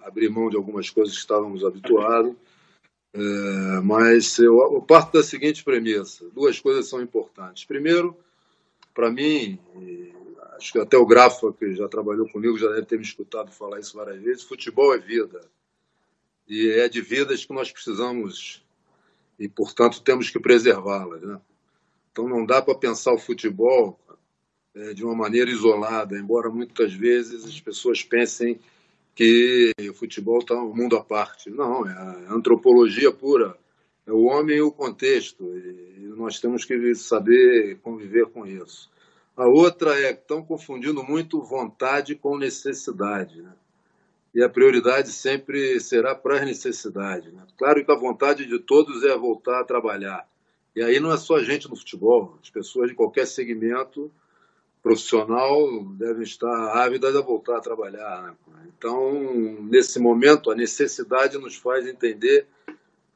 abrir mão de algumas coisas que estávamos habituados. É, mas eu, eu parto da seguinte premissa: duas coisas são importantes. Primeiro, para mim, acho que até o Grafa, que já trabalhou comigo, já deve ter me escutado falar isso várias vezes: futebol é vida. E é de vidas que nós precisamos e, portanto, temos que preservá-las. Né? Então, não dá para pensar o futebol é, de uma maneira isolada, embora muitas vezes as pessoas pensem que o futebol está um mundo à parte. Não, é a antropologia pura, é o homem e o contexto, e nós temos que saber conviver com isso. A outra é que estão confundindo muito vontade com necessidade. Né? E a prioridade sempre será para as necessidades. Né? Claro que a vontade de todos é voltar a trabalhar. E aí não é só a gente no futebol, as pessoas de qualquer segmento profissional devem estar ávidas a voltar a trabalhar. Né? Então, nesse momento, a necessidade nos faz entender,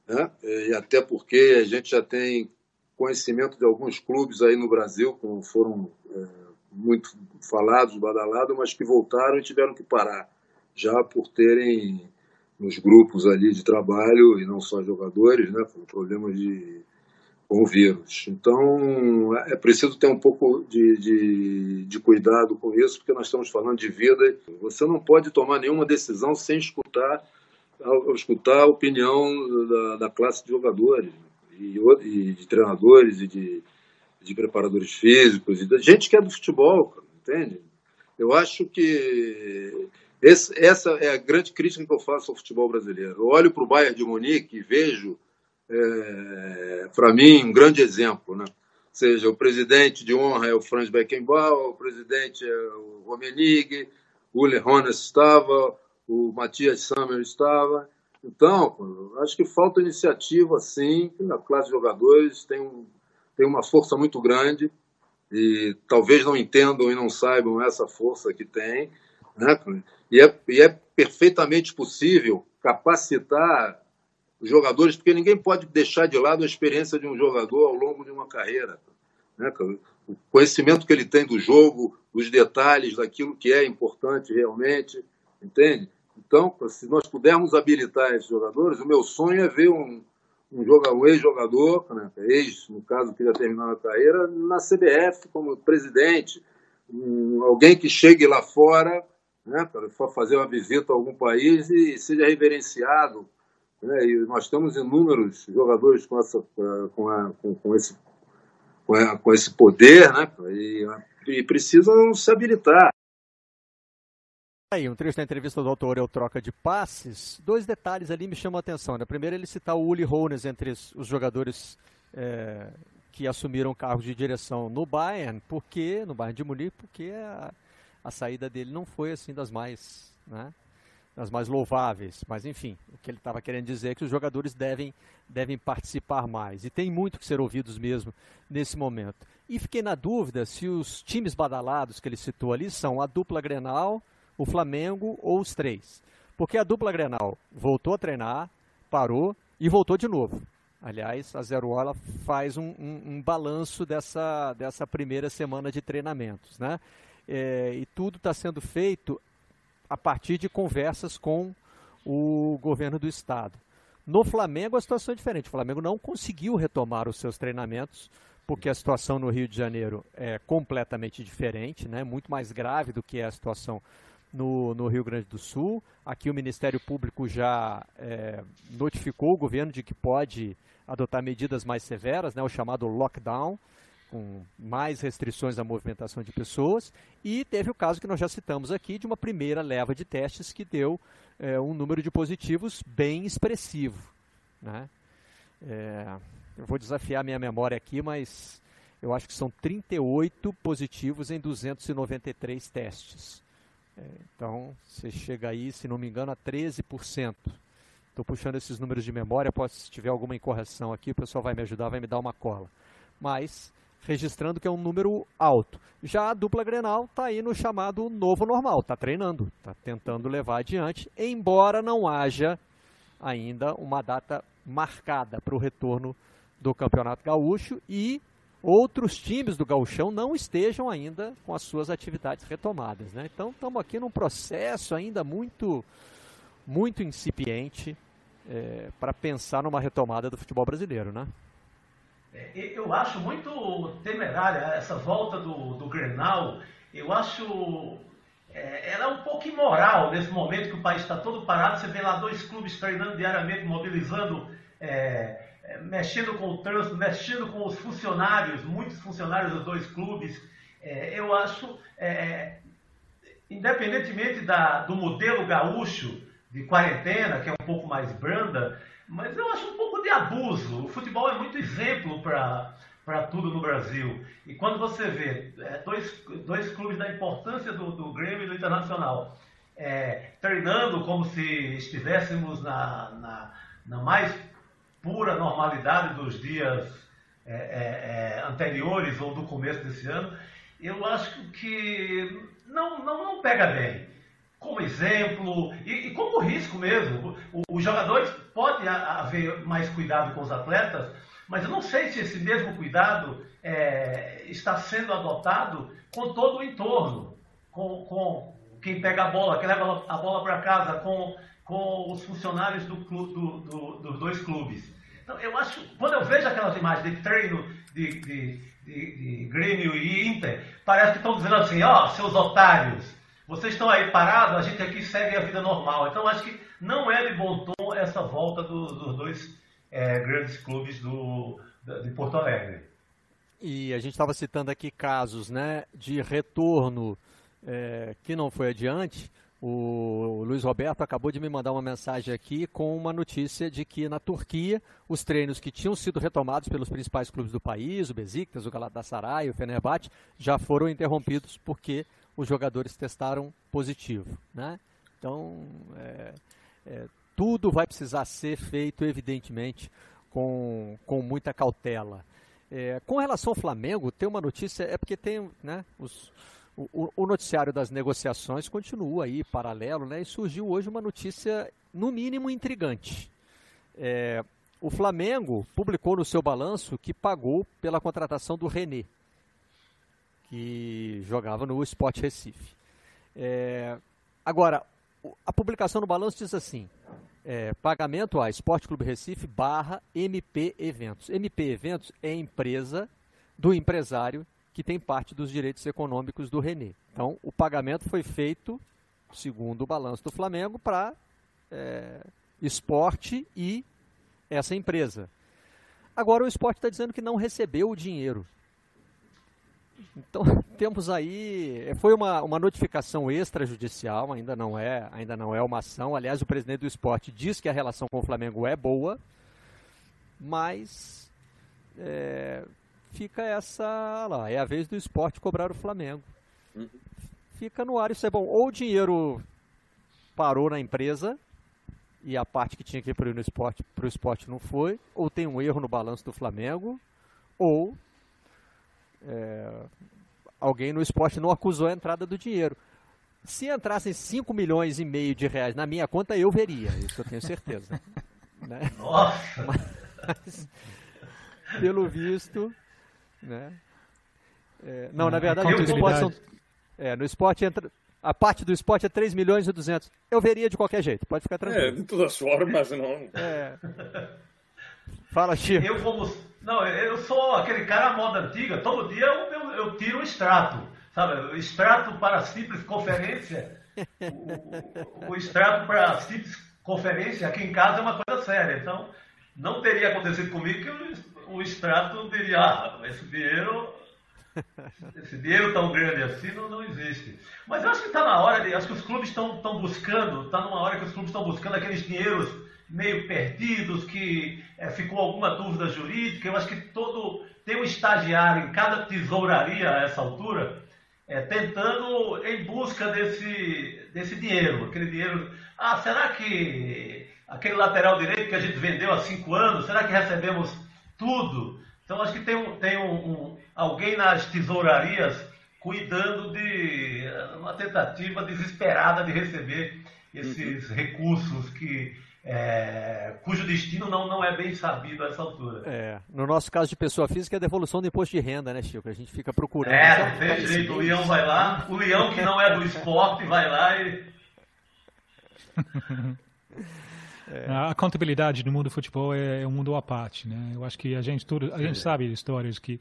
né? e até porque a gente já tem conhecimento de alguns clubes aí no Brasil, como foram é, muito falados, badalados, mas que voltaram e tiveram que parar já por terem nos grupos ali de trabalho, e não só jogadores, né, com problemas de, com o vírus. Então, é preciso ter um pouco de, de, de, cuidado com isso, porque nós estamos falando de vida. Você não pode tomar nenhuma decisão sem escutar, escutar a opinião da, da classe de jogadores, e, e, de treinadores, e de, de preparadores físicos, e da gente que é do futebol, entende? Eu acho que esse, essa é a grande crítica que eu faço ao futebol brasileiro. Eu olho para o Bayern de Munique e vejo, é, para mim, um grande exemplo. Né? Ou seja, o presidente de honra é o Franz Beckenbauer, o presidente é o Rummenigge, o Ule Hones estava, o Matias Sammer estava. Então, acho que falta iniciativa, sim, a classe de jogadores tem um, tem uma força muito grande e talvez não entendam e não saibam essa força que tem, né? E é, e é perfeitamente possível capacitar os jogadores, porque ninguém pode deixar de lado a experiência de um jogador ao longo de uma carreira. Né? O conhecimento que ele tem do jogo, os detalhes daquilo que é importante realmente, entende? Então, se nós pudermos habilitar esses jogadores, o meu sonho é ver um, um, um ex-jogador, né, ex, no caso, que já terminou a carreira, na CBF como presidente, um, alguém que chegue lá fora né, para fazer uma visita a algum país e seja reverenciado. Né, e nós temos inúmeros jogadores com, essa, com, a, com, com esse, com, a, com, esse poder né, e, e precisam se habilitar. Aí, um trecho da entrevista do autor é o troca de passes. Dois detalhes ali me chamam a atenção. Né? Primeiro, ele citar o Uli Hones entre os jogadores é, que assumiram cargos de direção no Bayern, porque no Bayern de Munique, porque a saída dele não foi assim das mais, né, das mais louváveis. Mas enfim, o que ele estava querendo dizer é que os jogadores devem, devem participar mais. E tem muito que ser ouvidos mesmo nesse momento. E fiquei na dúvida se os times badalados que ele citou ali são a dupla Grenal o Flamengo ou os três. Porque a dupla Grenal voltou a treinar, parou e voltou de novo. Aliás, a Zero Hora faz um, um, um, balanço dessa, dessa primeira semana de treinamentos. Né? É, e tudo está sendo feito a partir de conversas com o governo do estado. No Flamengo a situação é diferente. O Flamengo não conseguiu retomar os seus treinamentos porque a situação no Rio de Janeiro é completamente diferente, né? muito mais grave do que é a situação no, no, Rio Grande do Sul. Aqui o Ministério Público já é, notificou o governo de que pode adotar medidas mais severas, né, o chamado lockdown, com mais restrições à movimentação de pessoas. E teve o caso que nós já citamos aqui de uma primeira leva de testes que deu é, um número de positivos bem expressivo. Né? É, eu vou desafiar minha memória aqui, mas eu acho que são 38 positivos em 293 testes. É, então, você chega aí, se não me engano, a 13%. Estou puxando esses números de memória, pode, se tiver alguma incorreção aqui, o pessoal vai me ajudar, vai me dar uma cola. Mas, registrando que é um número alto. Já a dupla Grenal está aí no chamado novo normal, está treinando, está tentando levar adiante, embora não haja ainda uma data marcada para o retorno do Campeonato Gaúcho e outros times do gauchão não estejam ainda com as suas atividades retomadas. Né? Então estamos aqui num processo ainda muito, muito incipiente é, para pensar numa retomada do futebol brasileiro. Né? É, eu acho muito temerária essa volta do, do Grenal. Eu acho é, ela é um pouco imoral nesse momento que o país está todo parado. Você vê lá dois clubes treinando diariamente, mobilizando é, é, mexendo com o trânsito, mexendo com os funcionários, muitos funcionários dos dois clubes. É, eu acho, é, independentemente da, do modelo gaúcho de quarentena, que é um pouco mais branda, mas eu acho um pouco de abuso. O futebol é muito exemplo para tudo no Brasil. E quando você vê é, dois, dois clubes da importância do, do Grêmio e do Internacional é, treinando como se estivéssemos na, na, na mais pura normalidade dos dias é, é, é, anteriores ou do começo desse ano, eu acho que não, não, não pega bem. Como exemplo e, e como risco mesmo. Os jogadores pode haver mais cuidado com os atletas, mas eu não sei se esse mesmo cuidado é, está sendo adotado com todo o entorno, com, com quem pega a bola, quem leva a bola para casa, com com os funcionários do, do, do, dos dois clubes. Então, eu acho, quando eu vejo aquelas imagens de treino de, de, de, de Grêmio e Inter, parece que estão dizendo assim, ó, oh, seus otários, vocês estão aí parados, a gente aqui segue a vida normal. Então, acho que não é de bom tom essa volta do, dos dois é, grandes clubes do, de Porto Alegre. E a gente estava citando aqui casos né, de retorno é, que não foi adiante. O Luiz Roberto acabou de me mandar uma mensagem aqui com uma notícia de que na Turquia os treinos que tinham sido retomados pelos principais clubes do país, o Besiktas, o Galatasaray, o Fenerbahçe, já foram interrompidos porque os jogadores testaram positivo. Né? Então, é, é, tudo vai precisar ser feito, evidentemente, com, com muita cautela. É, com relação ao Flamengo, tem uma notícia, é porque tem, né, os, o, o, noticiário das negociações continua aí, paralelo, né, e surgiu hoje uma notícia, no mínimo, intrigante. É, o Flamengo publicou no seu balanço que pagou pela contratação do René, que jogava no Sport Recife. É, agora, a publicação no balanço diz assim: é, pagamento a Esporte Clube Recife barra MP Eventos. MP Eventos é empresa do empresário que tem parte dos direitos econômicos do René. Então, o pagamento foi feito, segundo o balanço do Flamengo, para é, esporte e essa empresa. Agora, o esporte está dizendo que não recebeu o dinheiro. Então, temos aí, é, foi uma, uma notificação extrajudicial, ainda não é, ainda não é uma ação. Aliás, o presidente do esporte diz que a relação com o Flamengo é boa, mas é, fica essa lá, é a vez do esporte cobrar o Flamengo. Fica no ar, isso é bom. Ou o dinheiro parou na empresa e a parte que tinha que ir para o esporte, pro esporte não foi, ou tem um erro no balanço do Flamengo, ou é, alguém no esporte não acusou a entrada do dinheiro. Se entrassem 5 milhões e meio de reais na minha conta, eu veria, isso eu tenho certeza. né? Nossa! Mas, pelo visto, né? É, não, na verdade, no esporte, são, é, no esporte entra, a parte do esporte é 3 milhões e 200. Eu veria de qualquer jeito, pode ficar tranquilo. É, de todas formas, não. É. Fala, Chico. Eu vou, não, eu sou aquele cara moda antiga, todo dia eu, eu, eu tiro o extrato, sabe? O extrato para simples conferência, o, o, extrato para simples conferência aqui em casa é uma coisa séria, então não teria acontecido comigo que o, o extrato diria, ah, esse dinheiro, esse dinheiro tão grande assim não, não existe. Mas eu acho que está na hora, acho que os clubes estão buscando, está numa hora que os clubes estão buscando aqueles dinheiros meio perdidos, que é, ficou alguma dúvida jurídica. Eu acho que todo tem um estagiário em cada tesouraria a essa altura, é, tentando em busca desse, desse dinheiro. Aquele dinheiro. Ah, será que aquele lateral direito que a gente vendeu há cinco anos, será que recebemos tudo? Então acho que tem, um, tem um, um alguém nas tesourarias cuidando de uma tentativa desesperada de receber esses uhum. recursos que é, cujo destino não, não é bem sabido a essa altura. É, no nosso caso de pessoa física, é a devolução do imposto de renda, né, Chico? A gente fica procurando. É, não tem jeito. O leão vai lá, o leão que não é do esporte vai lá e. É. A contabilidade no mundo do futebol é, é um mundo à parte, né? Eu acho que a gente tudo, a gente sabe histórias que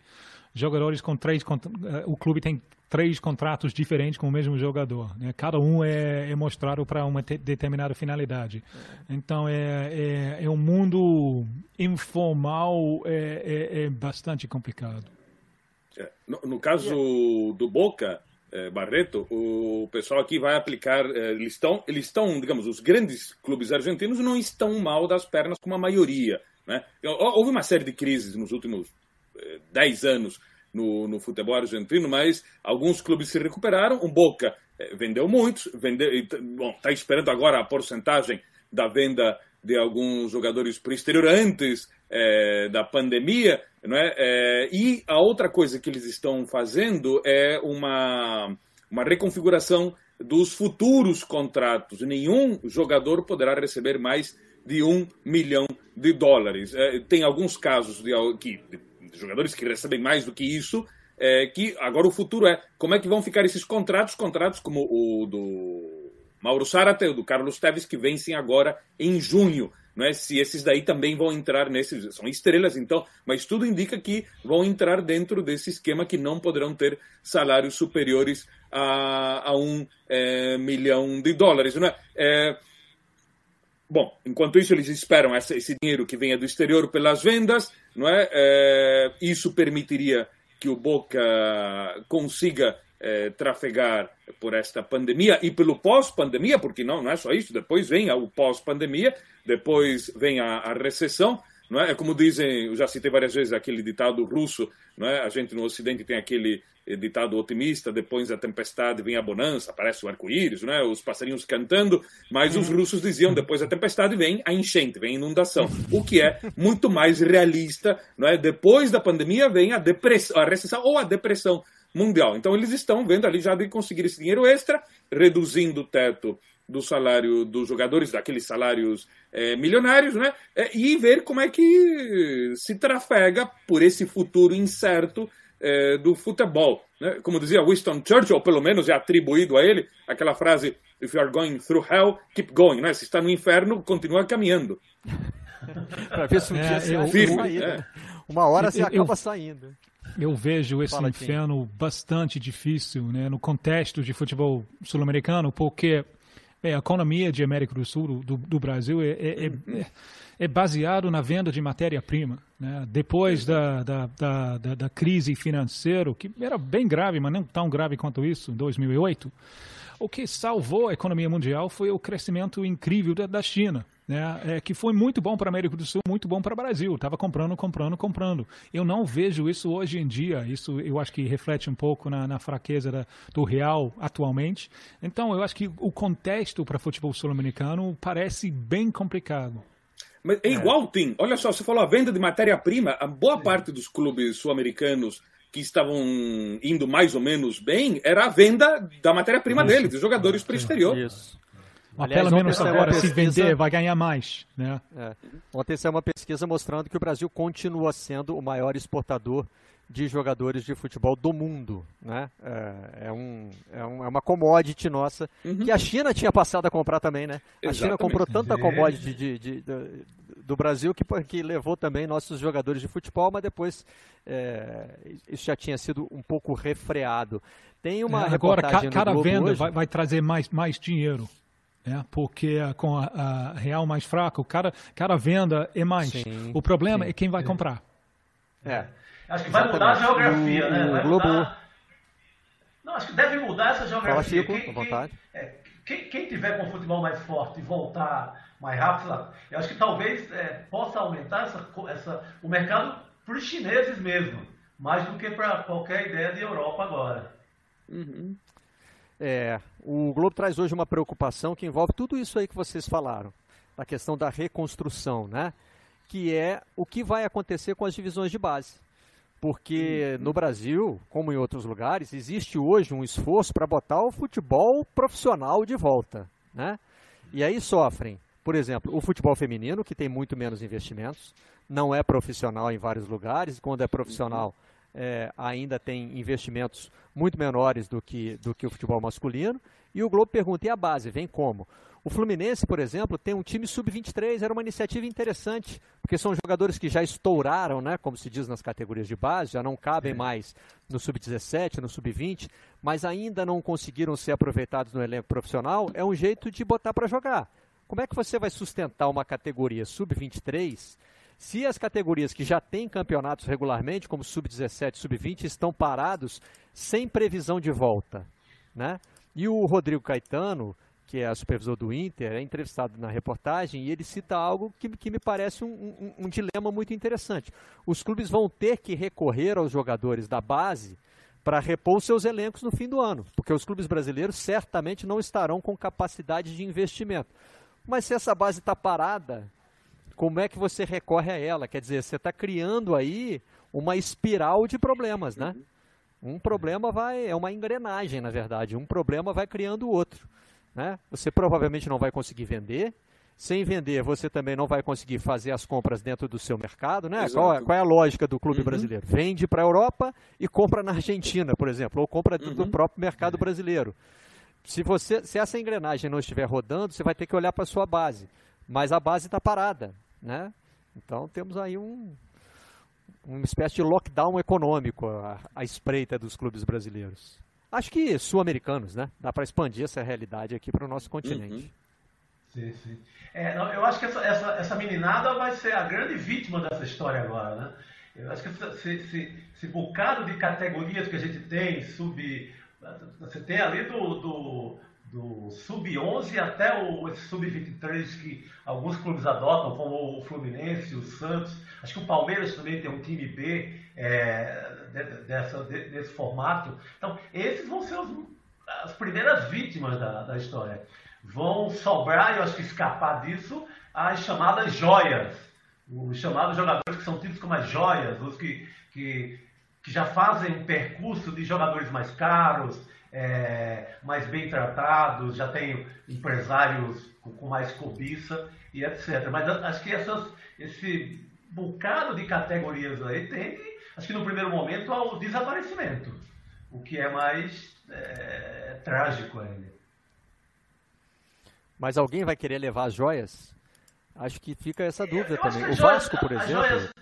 jogadores com três, eh, o clube tem três contratos diferentes com o mesmo jogador. Né? Cada um é, é mostrado para uma determinada finalidade. Então é, é, é um mundo informal, é, é, é bastante complicado. É, no, no, caso do Boca, é, Barreto, o pessoal aqui vai aplicar. Eles estão, eles estão, digamos, os grandes clubes argentinos não estão mal das pernas como a maioria. Né? Houve uma série de crises nos últimos 10 anos no, no, futebol argentino, mas alguns clubes se recuperaram. O Boca eh, vendeu muitos, vendeu, bom, está esperando agora a porcentagem da venda de alguns jogadores para o exterior antes eh, da pandemia, não é? Eh, e a outra coisa que eles estão fazendo é uma, uma reconfiguração dos futuros contratos. Nenhum jogador poderá receber mais de um milhão de dólares. tem alguns casos de, que jogadores que recebem mais do que isso, é, que agora o futuro é como é que vão ficar esses contratos, contratos como o do Mauro Sarate, o do Carlos Teves, que vencem agora em junho. Não é? Se esses daí também vão entrar nesses, são estrelas então, mas tudo indica que vão entrar dentro desse esquema que não poderão ter salários superiores a, a um é, milhão de dólares. Não é? é Bom, enquanto isso, eles esperam esse dinheiro que venha do exterior pelas vendas, não é? é isso permitiria que o Boca consiga é, trafegar por esta pandemia e pelo pós-pandemia, porque não, não é só isso, depois vem o pós-pandemia, depois vem a, a, recessão, não é? é como dizem, eu já citei várias vezes aquele ditado russo, não é? A gente no Ocidente tem aquele eh, ditado otimista, depois da tempestade vem a bonança, aparece o arco-íris, não é? Os passarinhos cantando, mas os russos diziam depois da tempestade vem a enchente, vem a inundação, o que é muito mais realista, não é? Depois da pandemia vem a depressão, a recessão ou a depressão mundial. Então eles estão vendo ali já de conseguir esse dinheiro extra, reduzindo o teto do salário dos jogadores, daqueles salários é, milionários, né? É, e ver como é que se trafega por esse futuro incerto é, do futebol. Né? Como dizia Winston Churchill, ou pelo menos é atribuído a ele, aquela frase: If you are going through hell, keep going. Né? Se está no inferno, continua caminhando. Para ver se um dia é, eu, firme, é. Uma hora você eu, acaba eu, saindo. Eu vejo esse Fala inferno aqui. bastante difícil né, no contexto de futebol sul-americano, porque é, a economia de América do Sul, do, do Brasil, é, é, é, é baseado na venda de matéria-prima. Né? Depois da, da, da, da, crise financeira, que era bem grave, mas não tão grave quanto isso, em 2008, o que salvou a economia mundial foi o crescimento incrível da, da China né, é, que foi muito bom para a América do Sul, muito bom para o Brasil. Estava comprando, comprando, comprando. Eu não vejo isso hoje em dia. Isso eu acho que reflete um pouco na, na fraqueza da, do real atualmente. Então, eu acho que o contexto para futebol sul-americano parece bem complicado. Mas é igual, Tim. Olha só, você falou a venda de matéria-prima. A boa parte dos clubes sul-americanos que estavam indo mais ou menos bem era a venda da matéria-prima deles, dos jogadores para o exterior. Isso. Mas Aliás, pelo menos agora, pesquisa... se vender, vai ganhar mais. Né? É. Ontem saiu uma pesquisa mostrando que o Brasil continua sendo o maior exportador de jogadores de futebol do mundo. Né? É, é, um, é, um, é uma commodity nossa, uhum. que a China tinha passado a comprar também. Né? A China comprou tanta commodity de, de, de, do Brasil que, que levou também nossos jogadores de futebol, mas depois é, isso já tinha sido um pouco refreado. Tem uma é, agora, cada venda vai, vai trazer mais, mais dinheiro né? porque com a, a, real mais fraca, o cara, cara venda é mais. Sim, o problema sim, é quem vai comprar. É. Acho que vai Exatamente. mudar a geografia, o, né? Vai Globo... mudar... Não, acho que deve mudar essa geografia. Fala, Chico, quem, vontade. É, quem, quem, tiver com o futebol mais forte e voltar mais rápido, eu acho que talvez é, possa aumentar essa, essa, o mercado para os chineses mesmo, mais do que para qualquer ideia de Europa agora. Uhum. É, o Globo traz hoje uma preocupação que envolve tudo isso aí que vocês falaram, a questão da reconstrução, né? Que é o que vai acontecer com as divisões de base. Porque uhum. no Brasil, como em outros lugares, existe hoje um esforço para botar o futebol profissional de volta, né? E aí sofrem, por exemplo, o futebol feminino, que tem muito menos investimentos, não é profissional em vários lugares, e quando é profissional uhum é, ainda tem investimentos muito menores do que, do que o futebol masculino. E o Globo pergunta: e a base? Vem como? O Fluminense, por exemplo, tem um time sub-23, era uma iniciativa interessante, porque são jogadores que já estouraram, né, como se diz nas categorias de base, já não cabem é. mais no sub-17, no sub-20, mas ainda não conseguiram ser aproveitados no elenco profissional. É um jeito de botar para jogar. Como é que você vai sustentar uma categoria sub-23 se as categorias que já têm campeonatos regularmente, como sub-17, sub-20, estão parados sem previsão de volta, né? E o Rodrigo Caetano, que é supervisor do Inter, é entrevistado na reportagem e ele cita algo que, que me parece um, um, um dilema muito interessante. Os clubes vão ter que recorrer aos jogadores da base para repor seus elencos no fim do ano, porque os clubes brasileiros certamente não estarão com capacidade de investimento. Mas se essa base está parada, como é que você recorre a ela? Quer dizer, você está criando aí uma espiral de problemas, né? Um problema vai, é uma engrenagem, na verdade. Um problema vai criando o outro. Né? Você provavelmente não vai conseguir vender. Sem vender, você também não vai conseguir fazer as compras dentro do seu mercado. Né? Qual, é, qual, é a lógica do clube uhum. brasileiro? Vende para a Europa e compra na Argentina, por exemplo, ou compra uhum. do próprio mercado brasileiro. Se, você, se essa engrenagem não estiver rodando, você vai ter que olhar para a sua base. Mas a base está parada. Né? Então temos aí um, uma espécie de lockdown econômico à, à espreita dos clubes brasileiros. Acho que sul-americanos, né? Dá para expandir essa realidade aqui para o nosso continente. Uhum. Sim, sim. É, eu acho que essa, essa, essa meninada vai ser a grande vítima dessa história agora, né? Eu acho que esse, esse, esse bocado de categorias que a gente tem, sub. Você tem ali do, do do sub-11 até o sub-23 que alguns clubes adotam, como o Fluminense, o Santos. Acho que o Palmeiras também tem um time B é, dessa, desse formato. Então, esses vão ser os, as primeiras vítimas da, da história. Vão sobrar, eu acho que escapar disso, as chamadas joias. Os chamados jogadores que são tidos como as joias, os que, que, que já fazem um percurso de jogadores mais caros, é, mais bem tratados, já tem empresários com, mais cobiça e etc. Mas acho que essas, esse bocado de categorias aí tende, acho que no primeiro momento, ao desaparecimento, o que é mais é, trágico ainda. Mas alguém vai querer levar as joias? Acho que fica essa dúvida eu também. O joias, Vasco, por exemplo, joias...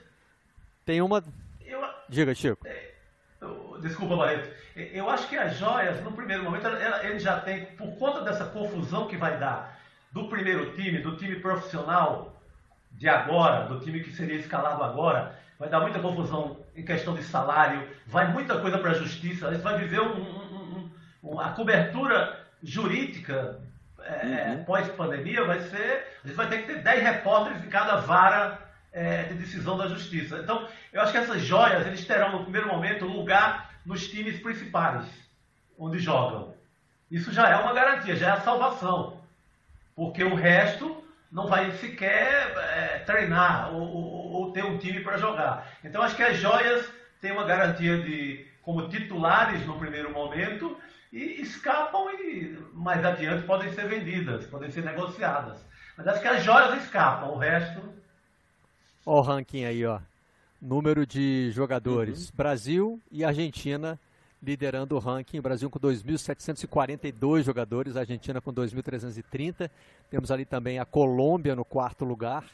tem uma. Eu... Diga, Chico. É, desculpa, Barreto. Eu acho que as joias, no primeiro momento, ele já tem, por conta dessa confusão que vai dar do primeiro time, do time profissional de agora, do time que seria escalado agora, vai dar muita confusão em questão de salário, vai muita coisa para a justiça, a gente vai viver um, um, um, a cobertura jurídica é, uhum. pós-pandemia vai ser, a gente vai ter que ter 10 repórteres em cada vara é, de decisão da justiça. Então, eu acho que essas joias, eles terão no primeiro momento lugar nos times principais, onde jogam. Isso já é uma garantia, já é a salvação. Porque o resto não vai sequer é, treinar ou, ou, ou, ter um time para jogar. Então, acho que as joias têm uma garantia de como titulares no primeiro momento e escapam e mais adiante podem ser vendidas, podem ser negociadas. Mas acho que as joias escapam, o resto Ó o ranking aí, ó. Número de jogadores. Uhum. Brasil e Argentina liderando o ranking. Brasil com 2.742 jogadores, Argentina com 2.330. Temos ali também a Colômbia no quarto lugar.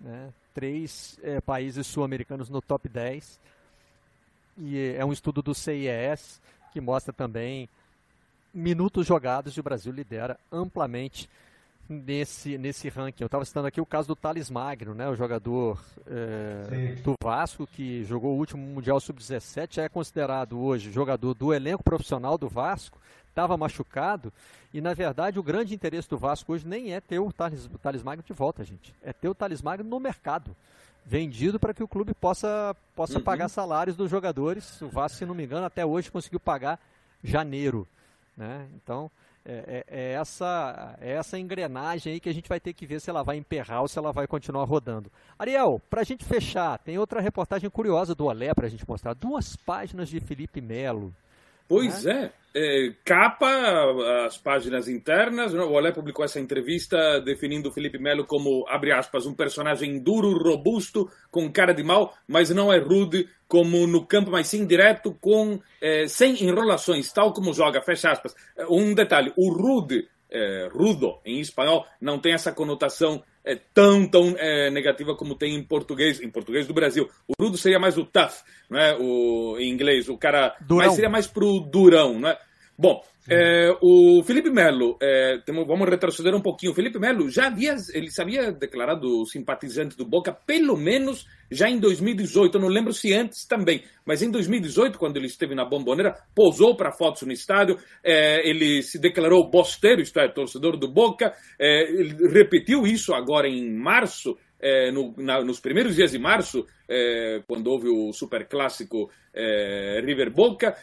Né? Três é, países sul-americanos no top 10. E é um estudo do CIES que mostra também minutos jogados e o Brasil lidera amplamente nesse, nesse ranking. Eu estava citando aqui o caso do Thales Magno, né, o jogador é, do Vasco, que jogou o último Mundial Sub-17, é considerado hoje jogador do elenco profissional do Vasco, estava machucado, e na verdade o grande interesse do Vasco hoje nem é ter o Thales, o Thales Magno de volta, gente. É ter o Thales Magno no mercado. Vendido para que o clube possa, possa uhum. pagar salários dos jogadores. O Vasco, se não me engano, até hoje conseguiu pagar janeiro. Né? Então, é, é, é, essa, é essa engrenagem aí que a gente vai ter que ver se ela vai emperrar ou se ela vai continuar rodando. Ariel, para a gente fechar, tem outra reportagem curiosa do Olé para a gente mostrar. Duas páginas de Felipe Melo. Pois né? é. é. Capa, as páginas internas. O Olé publicou essa entrevista definindo o Felipe Melo como, abre aspas, um personagem duro, robusto, com cara de mal, mas não é rude como no campo, mas sim direto, com, eh, sem enrolações, tal como joga, fecha aspas. Um detalhe, o rude, eh, rudo em espanhol, não tem essa conotação eh, tão, tão negativa como tem em português, em português do Brasil. O rudo seria mais o tough, não é? o, em inglês, o cara, durão. mas seria mais pro durão, não é? Bom, é, o Felipe Melo, é, temos, vamos retroceder um pouquinho. O Felipe Melo já havia, ele se havia declarado simpatizante do Boca, pelo menos já em 2018. Eu não lembro se antes também, mas em 2018, quando ele esteve na Bomboneira, posou para fotos no estádio. É, ele se declarou bosteiro, isto é, torcedor do Boca. É, ele repetiu isso agora em março. É, no, na, nos primeiros dias de março, é, quando houve o super clássico River Boca,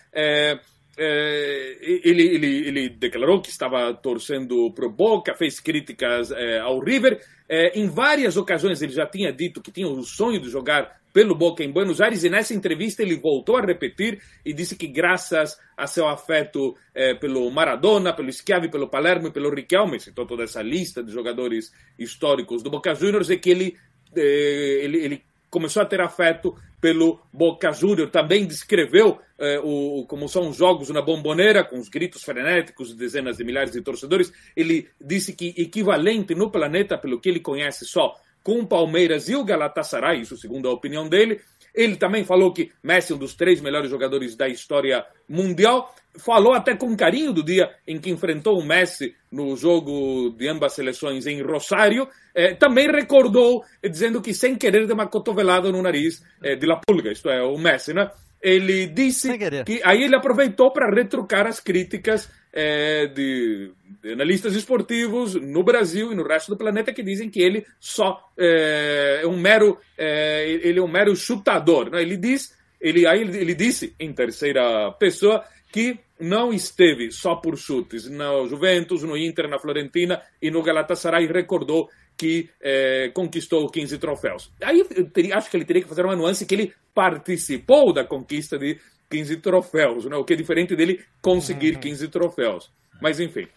é, ele, ele, ele, declarou que estava torcendo para o Boca, fez críticas é, ao River. É, em várias ocasiões ele já tinha dito que tinha o sonho de jogar pelo Boca em Buenos Aires e nessa entrevista ele voltou a repetir e disse que graças a seu afeto pelo Maradona, pelo Schiavi, pelo Palermo e pelo Riquelme, citou toda essa lista de jogadores históricos do Boca Juniors, é que ele, ele, ele começou a ter afeto pelo Boca Júnior. Também descreveu eh, o, como são os jogos na bomboneira, com os gritos frenéticos de dezenas de milhares de torcedores. Ele disse que equivalente no planeta, pelo que ele conhece só, com o Palmeiras e o Galatasaray, isso segundo a opinião dele. Ele também falou que Messi é um dos três melhores jogadores da história mundial. Falou até com carinho do dia em que enfrentou o Messi no jogo de ambas seleções em Rosário. Eh, também recordou, dizendo que sem querer deu uma cotovelada no nariz eh, de La Pulga, isto é, o Messi, né? Ele disse que aí ele aproveitou para retrucar as críticas é, de, de, analistas esportivos no Brasil e no resto do planeta que dizem que ele só é, é um mero é, ele é um mero chutador. Né? Ele diz ele aí ele, ele disse em terceira pessoa que não esteve só por chutes no Juventus, no Inter, na Florentina e no Galatasaray. Recordou que é, conquistou 15 troféus. Aí teria, acho que ele teria que fazer uma nuance que ele participou da conquista de 15 troféus, né? o que é diferente dele conseguir 15 uhum. troféus. Mas enfim.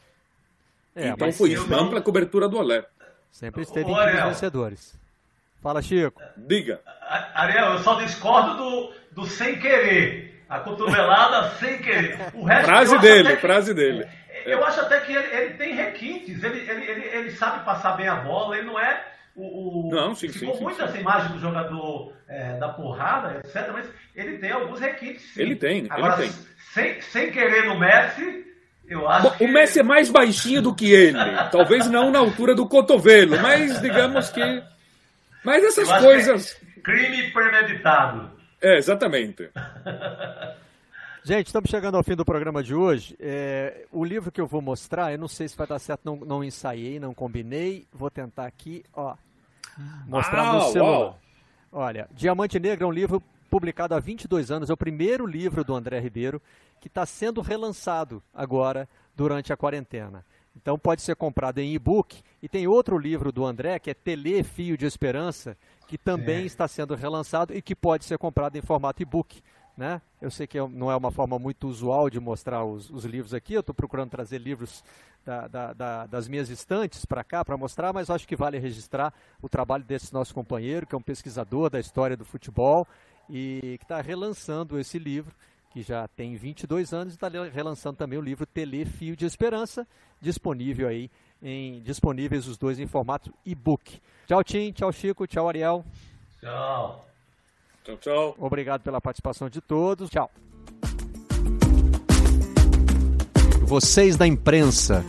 É, então foi isso, não... ampla cobertura do Olé. Sempre esteve entre os vencedores. Fala, Chico. Diga. Ariel, eu só discordo do, do sem querer. A cotovelada sem querer. O resto, frase dele, que, frase dele. Eu acho até que ele, ele tem requintes, ele, ele, ele, sabe passar bem a bola, ele não é o. o não, sim, ficou sim, muito sim, essa imagem do jogador é, da porrada, etc. Mas ele tem alguns requintes. Sim. Ele tem, Agora, ele tem. Sem, sem querer no Messi, eu acho Bom, que... O Messi é mais baixinho do que ele. Talvez não na altura do cotovelo, mas digamos que. Mas essas coisas. É crime premeditado. É, exatamente. Gente, estamos chegando ao fim do programa de hoje. É, o livro que eu vou mostrar, eu não sei se vai dar certo, não, não ensaiei, não combinei. Vou tentar aqui, ó, mostrar ah, no celular. Uau. Olha, Diamante Negro é um livro publicado há 22 anos, é o primeiro livro do André Ribeiro que está sendo relançado agora durante a quarentena. Então pode ser comprado em e-book. E tem outro livro do André, que é Tele Fio de Esperança, que também é. está sendo relançado e que pode ser comprado em formato e-book. Né? Eu sei que é não é uma forma muito usual de mostrar os, os livros aqui, eu estou procurando trazer livros da, da, da, das minhas estantes para cá para mostrar, mas acho que vale registrar o trabalho desse nosso companheiro, que é um pesquisador da história do futebol e que está relançando esse livro, que já tem 22 anos, e está relançando também o livro Tele Fio de Esperança, disponível aí em, disponíveis os dois em formato e-book. Tchau, Tim. Tchau, Chico. Tchau, Ariel. Tchau. Tchau, tchau. Obrigado pela participação de todos. Tchau. Vocês da imprensa.